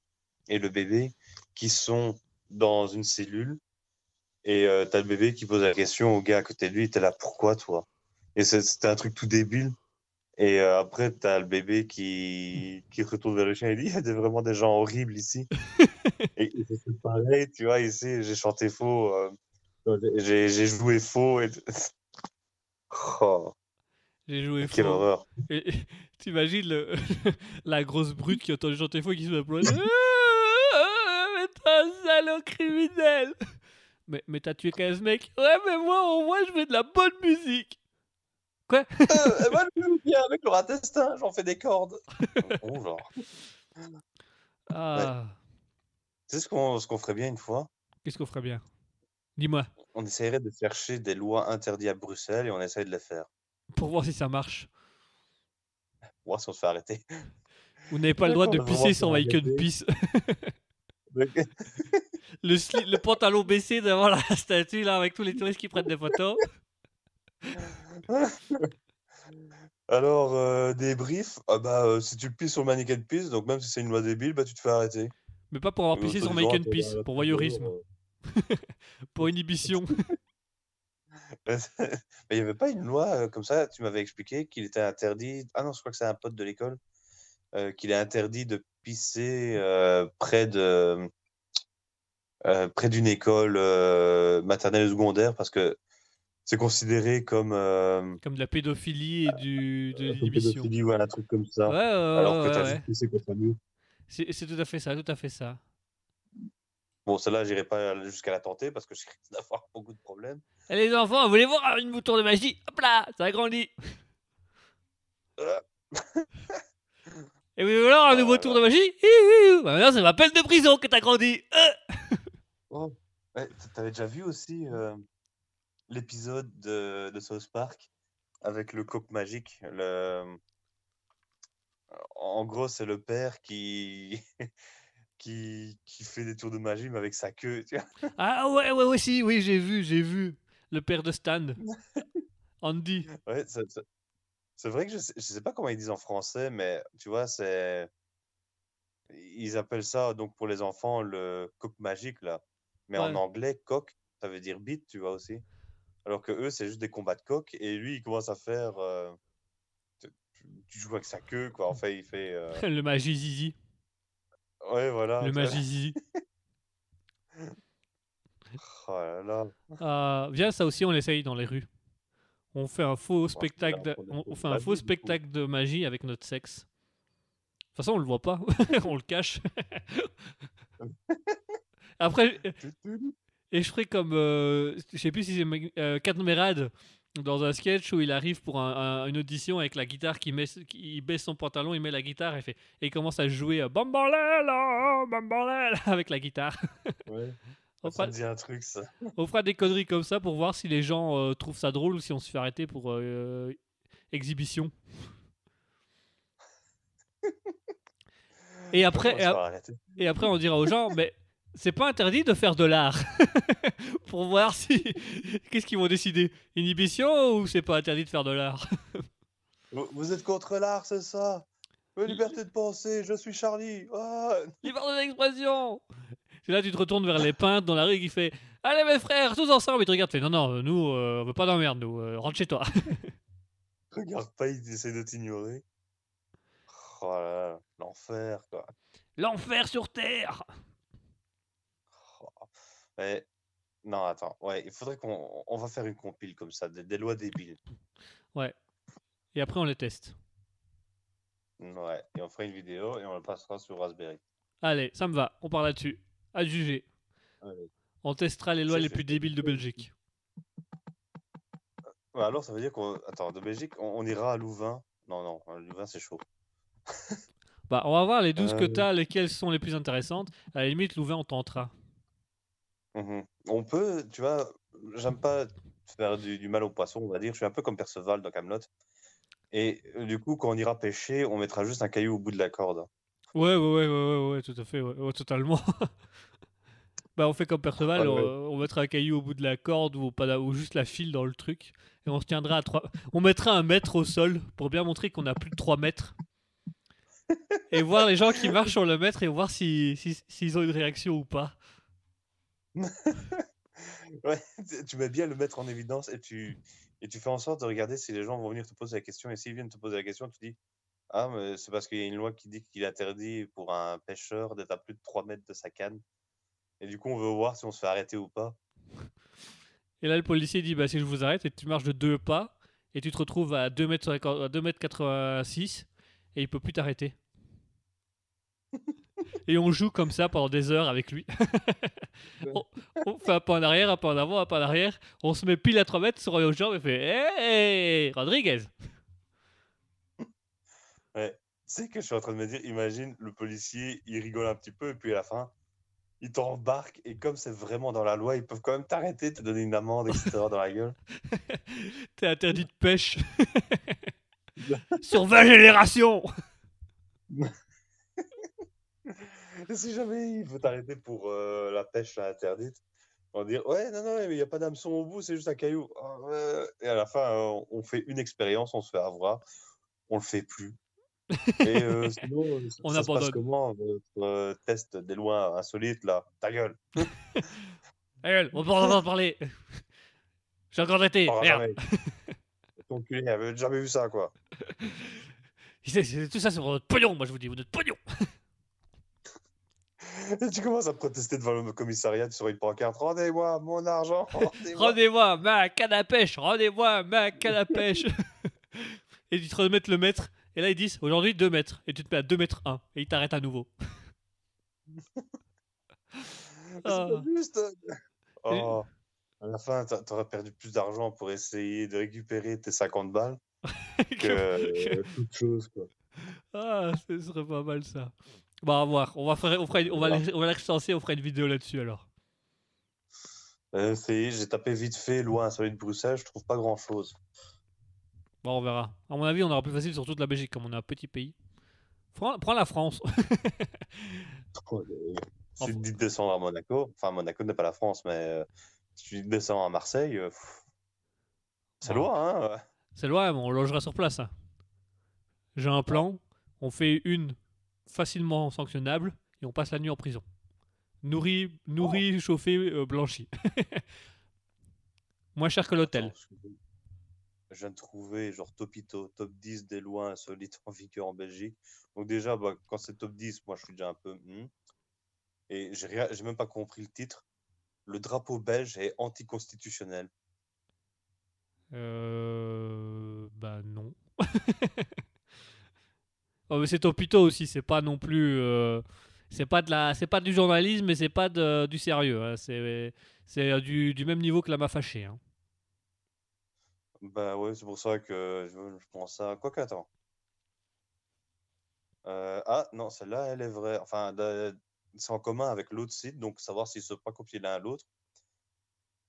et le bébé qui sont dans une cellule et euh, t'as le bébé qui pose la question au gars à côté de lui, t'es là pourquoi toi? Et c'était un truc tout débile. Et euh, après t'as le bébé qui, qui retourne vers le chien et dit il y a des- vraiment des gens horribles ici. <laughs> et et c'est pareil, tu vois, ici j'ai chanté faux, euh, j'ai joué faux. Et... <laughs> Oh, J'ai joué quelle faux. horreur. Et, et t'imagines le- <laughs> la grosse brute qui a entendu chanter faux et qui se pleurer. Ah, mais t'es un salaud criminel Mais, mais t'as tué 15 mecs Ouais, mais moi, au moins, je fais de la bonne musique Quoi <laughs> Euh, moi, je bien avec le ratestin, j'en fais des cordes. bon, <laughs> genre. Ah, Tu sais ce qu'on ce qu'on ferait bien une fois? qu'est-ce qu'on ferait bien? Dis-moi, On essayerait de chercher des lois interdites à Bruxelles et on essaye de les faire. pour voir si ça marche. Voir si on se fait arrêter. Vous n'avez pas le droit de pisser sans si on va Michael arrêter. pisse. <laughs> Le, sli- le pantalon baissé devant la statue là avec tous les touristes qui prennent des photos. <laughs> Alors, euh, des briefs, ah bah, euh, si tu pisses sur le mannequin de pisse, donc même si c'est une loi débile, bah tu te fais arrêter. Mais pas pour avoir pissé sur t'as Piss, la pour voyeurisme, <laughs> pour inhibition. <laughs> Mais il n'y avait pas une loi euh, comme ça, tu m'avais expliqué qu'il était interdit. Ah non, je crois que c'est un pote de l'école. euh, qu'il est interdit de pisser euh, près de euh, près d'une école euh, maternelle ou secondaire parce que c'est considéré comme, euh, Comme de la pédophilie et du, de comme l'inhibition. pédophilie ou un truc comme ça. Ouais, ouais, ouais, alors que ouais, t'as pissé contre lui. C'est c'est tout à fait ça, tout à fait ça. Bon, celle-là, j'irai pas jusqu'à la tenter parce que je risque d'avoir <laughs> beaucoup de problèmes. Et les enfants, voulez voir une bouton de magie? Hop là, ça agrandit. Euh. <laughs> Et vous voulez voir un nouveau Oh tour de magie? Bah Maintenant, c'est ma peine de prison que t'as grandi. Euh. Ouais, t- T'avais déjà vu aussi euh, l'épisode de, de South Park avec le coq magique. Le... En gros, c'est le père qui... <laughs> qui qui fait des tours de magie mais avec sa queue. Tu vois Ah ouais, ouais, ouais, si, oui, j'ai vu, j'ai vu. Le père de Stan. <laughs> Andy. ouais, c'est vrai que je sais, je sais pas comment ils disent en français, mais tu vois, c'est ils appellent ça donc pour les enfants le coq magique là. Mais en anglais, coq, ça veut dire bite, tu vois aussi. Alors que eux, c'est juste des combats de coq et lui, il commence à faire euh, tu, joues avec sa queue quoi. Enfin, il fait euh, <laughs> Le magie zizi. ouais, voilà. Le magie <laughs> zizi. Oh là là. Ah, viens, ça aussi, on l'essaye dans les rues. On fait un faux spectacle, de, on, fait un magie, faux spectacle de magie avec notre sexe. De toute façon, on le voit pas, <laughs> on le cache. Après, et je ferai comme, euh, je sais plus si c'est euh, Merad dans un sketch où il arrive pour un- un- une audition avec la guitare, qui met, qui il baisse son pantalon, il met la guitare et, fait, et il commence à jouer euh, Bambalela, Bambalela <laughs> avec la guitare. Ouais. On Ça fera, me dit un truc ça. on fera des conneries comme ça pour voir si les gens euh, trouvent ça drôle ou si on se fait arrêter pour euh, exhibition. <laughs> Et après, et, et après, on dira aux gens, mais c'est pas interdit de faire de l'art <laughs> pour voir si qu'est-ce qu'ils vont décider, inhibition ou c'est pas interdit de faire de l'art? Vous êtes contre l'art, c'est ça? Euh, Liberté de penser, je suis Charlie. Ah Liberté d'expression. C'est là tu te retournes vers les peintres dans la rue qui fait, allez mes frères, tous ensemble, ils te regardent, fait, non non, nous euh, on veut pas d'emmerde, nous, euh, rentre chez toi. <laughs> Regarde pas, ils essaient de t'ignorer. Oh l'enfer, quoi. L'enfer sur terre. Mais, non, attends, ouais, il faudrait qu'on on va faire une compile comme ça, des, des lois débiles. Et après on les teste. Ouais, et on fera une vidéo et on le passera sur Raspberry. Allez, ça me va, on part là-dessus. À juger. Allez. On testera les lois les fait. plus débiles de Belgique. Ouais, alors, ça veut dire qu'on. Attends, de Belgique, on, on ira à Louvain. Non, non, Louvain, c'est chaud. Bah, on va voir les 12 que Euh. t'as, lesquelles sont les plus intéressantes. À la limite, Louvain, on tentera. Mhm. On peut, tu vois, j'aime pas faire du, du mal aux poissons, on va dire. Je suis un peu comme Perceval dans Camelot. Et euh, du coup, quand on ira pêcher, on mettra juste un caillou au bout de la corde. Ouais, ouais, ouais, ouais, ouais, ouais, tout à fait, ouais, ouais, totalement. <laughs> bah, on fait comme Perceval, Ah, on, mettra un caillou au bout de la corde ou, pas, ou juste la file dans le truc. Et on se tiendra à 3. On mettra un mètre au sol pour bien montrer qu'on a plus de 3 mètres. et voir les gens qui marchent sur le mètre et voir si- si- s'ils ont une réaction ou pas. <laughs> Ouais, tu- mets bien le mettre en évidence et tu, et tu fais en sorte de regarder si les gens vont venir te poser la question. Et s'ils viennent te poser la question, tu dis Ah, mais c'est parce qu'il y a une loi qui dit qu'il interdit pour un pêcheur d'être à plus de 3 mètres de sa canne. Et du coup, on veut voir si on se fait arrêter ou pas. Et là, le policier dit bah, si je vous arrête, tu marches de deux pas, et tu te retrouves à 2 mètres, à 2 mètres 86, et il peut plus t'arrêter. Et on joue comme ça pendant des heures avec lui. <laughs> on, on fait un pas en arrière, un pas en avant, un pas en arrière. On se met pile à 3 mètres sur les jambes et fait Hey, Rodriguez <laughs> Tu C'est que je suis en train de me dire, imagine, le policier, il rigole un petit peu, et puis à la fin, il t'embarque, et comme c'est vraiment dans la loi, ils peuvent quand même t'arrêter, te donner une amende, etc. dans la gueule. <laughs> T'es interdit de pêche. Sur 20 générations. <laughs> Si jamais il veut t'arrêter pour euh, la pêche interdite, on va dire Ouais, non, non, mais il n'y a pas d'hameçon au bout, c'est juste un caillou. Ah. Et à la fin, on fait une expérience, on se fait avoir, on le fait plus. <laughs> Et euh, sinon, euh, ça, On ça se passe abandonne. comment votre euh, test des lois insolites là? Ta gueule <laughs> Allez, on peut en parler. J'ai encore été. Oh, Merde. Ton cul, il avait jamais vu ça quoi. Tout ça, c'est pour votre pognon, moi je vous dis, votre pognon. Et tu commences à protester devant le commissariat sur une pancarte Rendez-moi mon argent <laughs> rendez-moi. Rendez-moi ma canne à pêche, rendez-moi ma canne à pêche. <laughs> et ils te remettent le mètre. Et là, ils disent aujourd'hui 2 mètres. Et tu te mets à 2 mètres 1. Et ils t'arrêtent à nouveau. <laughs> C'est Ah. pas juste. Oh. À la fin, t'a- t'aurais perdu plus d'argent pour essayer de récupérer tes 50 balles que euh, toute chose. Quoi. Ah, ce serait pas mal ça. Bon, à voir. On va, faire, on, fera une- on va, on va l'extenser, on fera une vidéo là-dessus alors. Euh, J'ai tapé vite fait loin celui de Bruxelles, je trouve pas grand chose. Bon, on verra. À mon avis, on aura plus facile sur toute la Belgique, comme on est un petit pays. Prends, prends la France. Si tu te dis de descendre à Monaco, enfin Monaco n'est pas la France, mais euh, si tu dis de descendre à Marseille, euh, c'est Bon. loin. Hein C'est loin, mais on logera sur place. hein. J'ai un plan. On fait une facilement sanctionnable et on passe la nuit en prison. Nourri, nourri chauffé, euh, blanchi. <laughs> Moins cher que l'hôtel. Je viens de trouver genre Topito, top 10 des lois insolites en vigueur en Belgique. Donc déjà, bah, quand c'est top 10, moi je suis déjà un peu... hmm. Et j'ai même pas compris le titre. Le drapeau belge est anticonstitutionnel. Euh... Bah non. <laughs> oh, mais c'est Topito aussi, c'est pas non plus... euh, C'est pas, de la... c'est pas du journalisme, mais c'est pas de- du sérieux. hein. C'est c'est euh, du, du même niveau que la m'a fâché. hein. Bah ouais, c'est pour ça que je, je pense à... Quoi attends. Euh, ah non, celle-là, elle est vraie. Enfin, c'est en commun avec l'autre site, donc savoir s'ils ne sont pas copiés l'un à l'autre.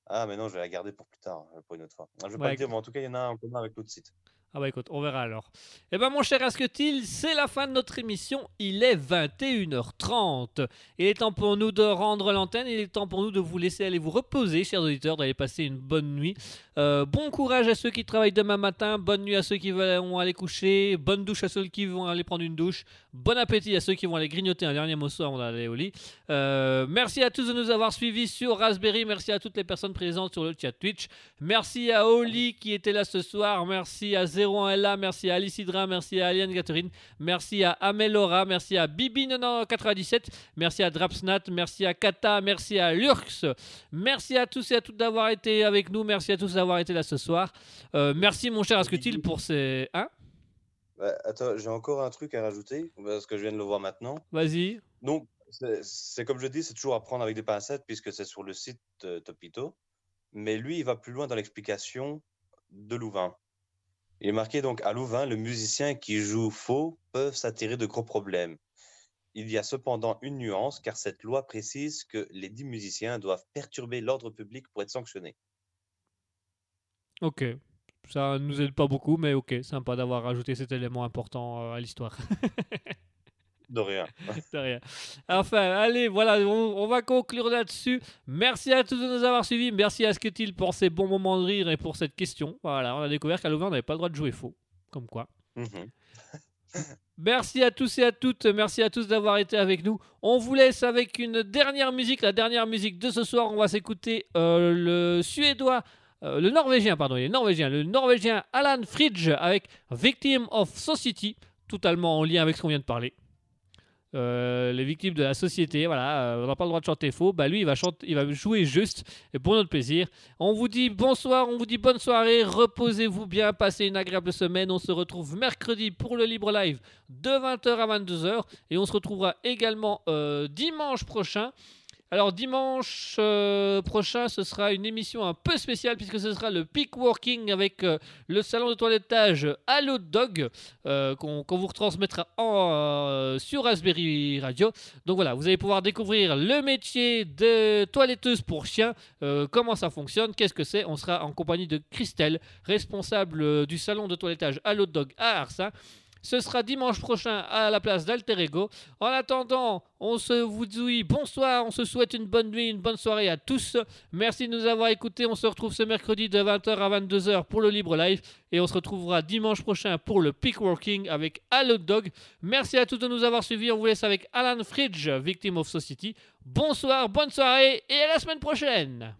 Ah, mais non, je vais la garder pour plus tard, euh, pour une autre fois. Je vais pas le dire, mais en tout cas, il y en a un en commun avec l'autre site. Ah bah écoute, on verra alors. Eh ben mon cher Asketil, c'est la fin de notre émission. Il est 21h30. Il est temps pour nous de rendre l'antenne. Il est temps pour nous de vous laisser aller vous reposer, chers auditeurs, d'aller passer une bonne nuit. Euh, bon courage à ceux qui travaillent demain matin. Bonne nuit à ceux qui vont aller coucher. Bonne douche à ceux qui vont aller prendre une douche. Bon appétit à ceux qui vont aller grignoter un dernier morceau avant d'aller au lit. Euh, merci à tous de nous avoir suivis sur Raspberry. Merci à toutes les personnes présentes sur le chat Twitch. Merci à Oli qui était là ce soir. Merci à 01LA. Merci à Alicidra. Merci à Aliane Catherine. Merci à Amelora. Merci à Bibi97. Merci à Drapsnat. Merci à Kata. Merci à Lurx. Merci à tous et à toutes d'avoir été avec nous. Merci à tous d'avoir été là ce soir. Euh, merci mon cher Asketil pour ces. Hein? Bah, attends, j'ai encore un truc à rajouter, parce que je viens de le voir maintenant. Vas-y. Donc, c'est- comme je dis, c'est toujours à prendre avec des pincettes, puisque c'est sur le site de Topito. Mais lui, il va plus loin dans l'explication de Louvain. Il est marqué donc à Louvain, le musicien qui joue faux peuvent s'attirer de gros problèmes. Il y a cependant une nuance, car cette loi précise que les dix musiciens doivent perturber l'ordre public pour être sanctionnés. Ok. Ça nous aide pas beaucoup, mais ok, sympa d'avoir rajouté cet élément important euh, à l'histoire. <laughs> De rien. <laughs> De rien. Enfin, allez, voilà, on, on va conclure là-dessus. Merci à tous de nous avoir suivis. Merci à Sketil pour ces bons moments de rire et pour cette question. Voilà, on a découvert qu'à Louvain, on n'avait pas le droit de jouer faux. Comme quoi. Mhm. <laughs> Merci à tous et à toutes. Merci à tous d'avoir été avec nous. On vous laisse avec une dernière musique. La dernière musique de ce soir, on va s'écouter euh, le suédois. euh, le norvégien, pardon, il est norvégien. Le norvégien Alan Fridge avec Victim of Society, totalement en lien avec ce qu'on vient de parler. Euh, les victimes de la société, voilà, euh, on n'a pas le droit de chanter faux. Bah lui, il va chanter, il va jouer juste et pour notre plaisir. On vous dit bonsoir, on vous dit bonne soirée, reposez-vous bien, passez une agréable semaine. On se retrouve mercredi pour le libre live de 20h à 22h et on se retrouvera également euh, dimanche prochain Alors dimanche euh, prochain, ce sera une émission un peu spéciale puisque ce sera le peak working avec euh, le salon de toilettage Allo Dog euh, qu'on vous retransmettra en, sur Raspberry Radio. Donc voilà, vous allez pouvoir découvrir le métier de toiletteuse pour chiens, euh, comment ça fonctionne, qu'est-ce que c'est. On sera en compagnie de Christelle, responsable du salon de toilettage Allo Dog à Arsa. Ce sera dimanche prochain à la place d'Alter Ego. En attendant, on se vous dit bonsoir, on se souhaite une bonne nuit, une bonne soirée à tous. Merci de nous avoir écoutés. On se retrouve ce mercredi de 20h à 22h pour le Libre Live. Et on se retrouvera dimanche prochain pour le Peak Working avec Allo Dog. Merci à tous de nous avoir suivis. On vous laisse avec Alan Fridge, Victim of Society. Bonsoir, bonne soirée et à la semaine prochaine.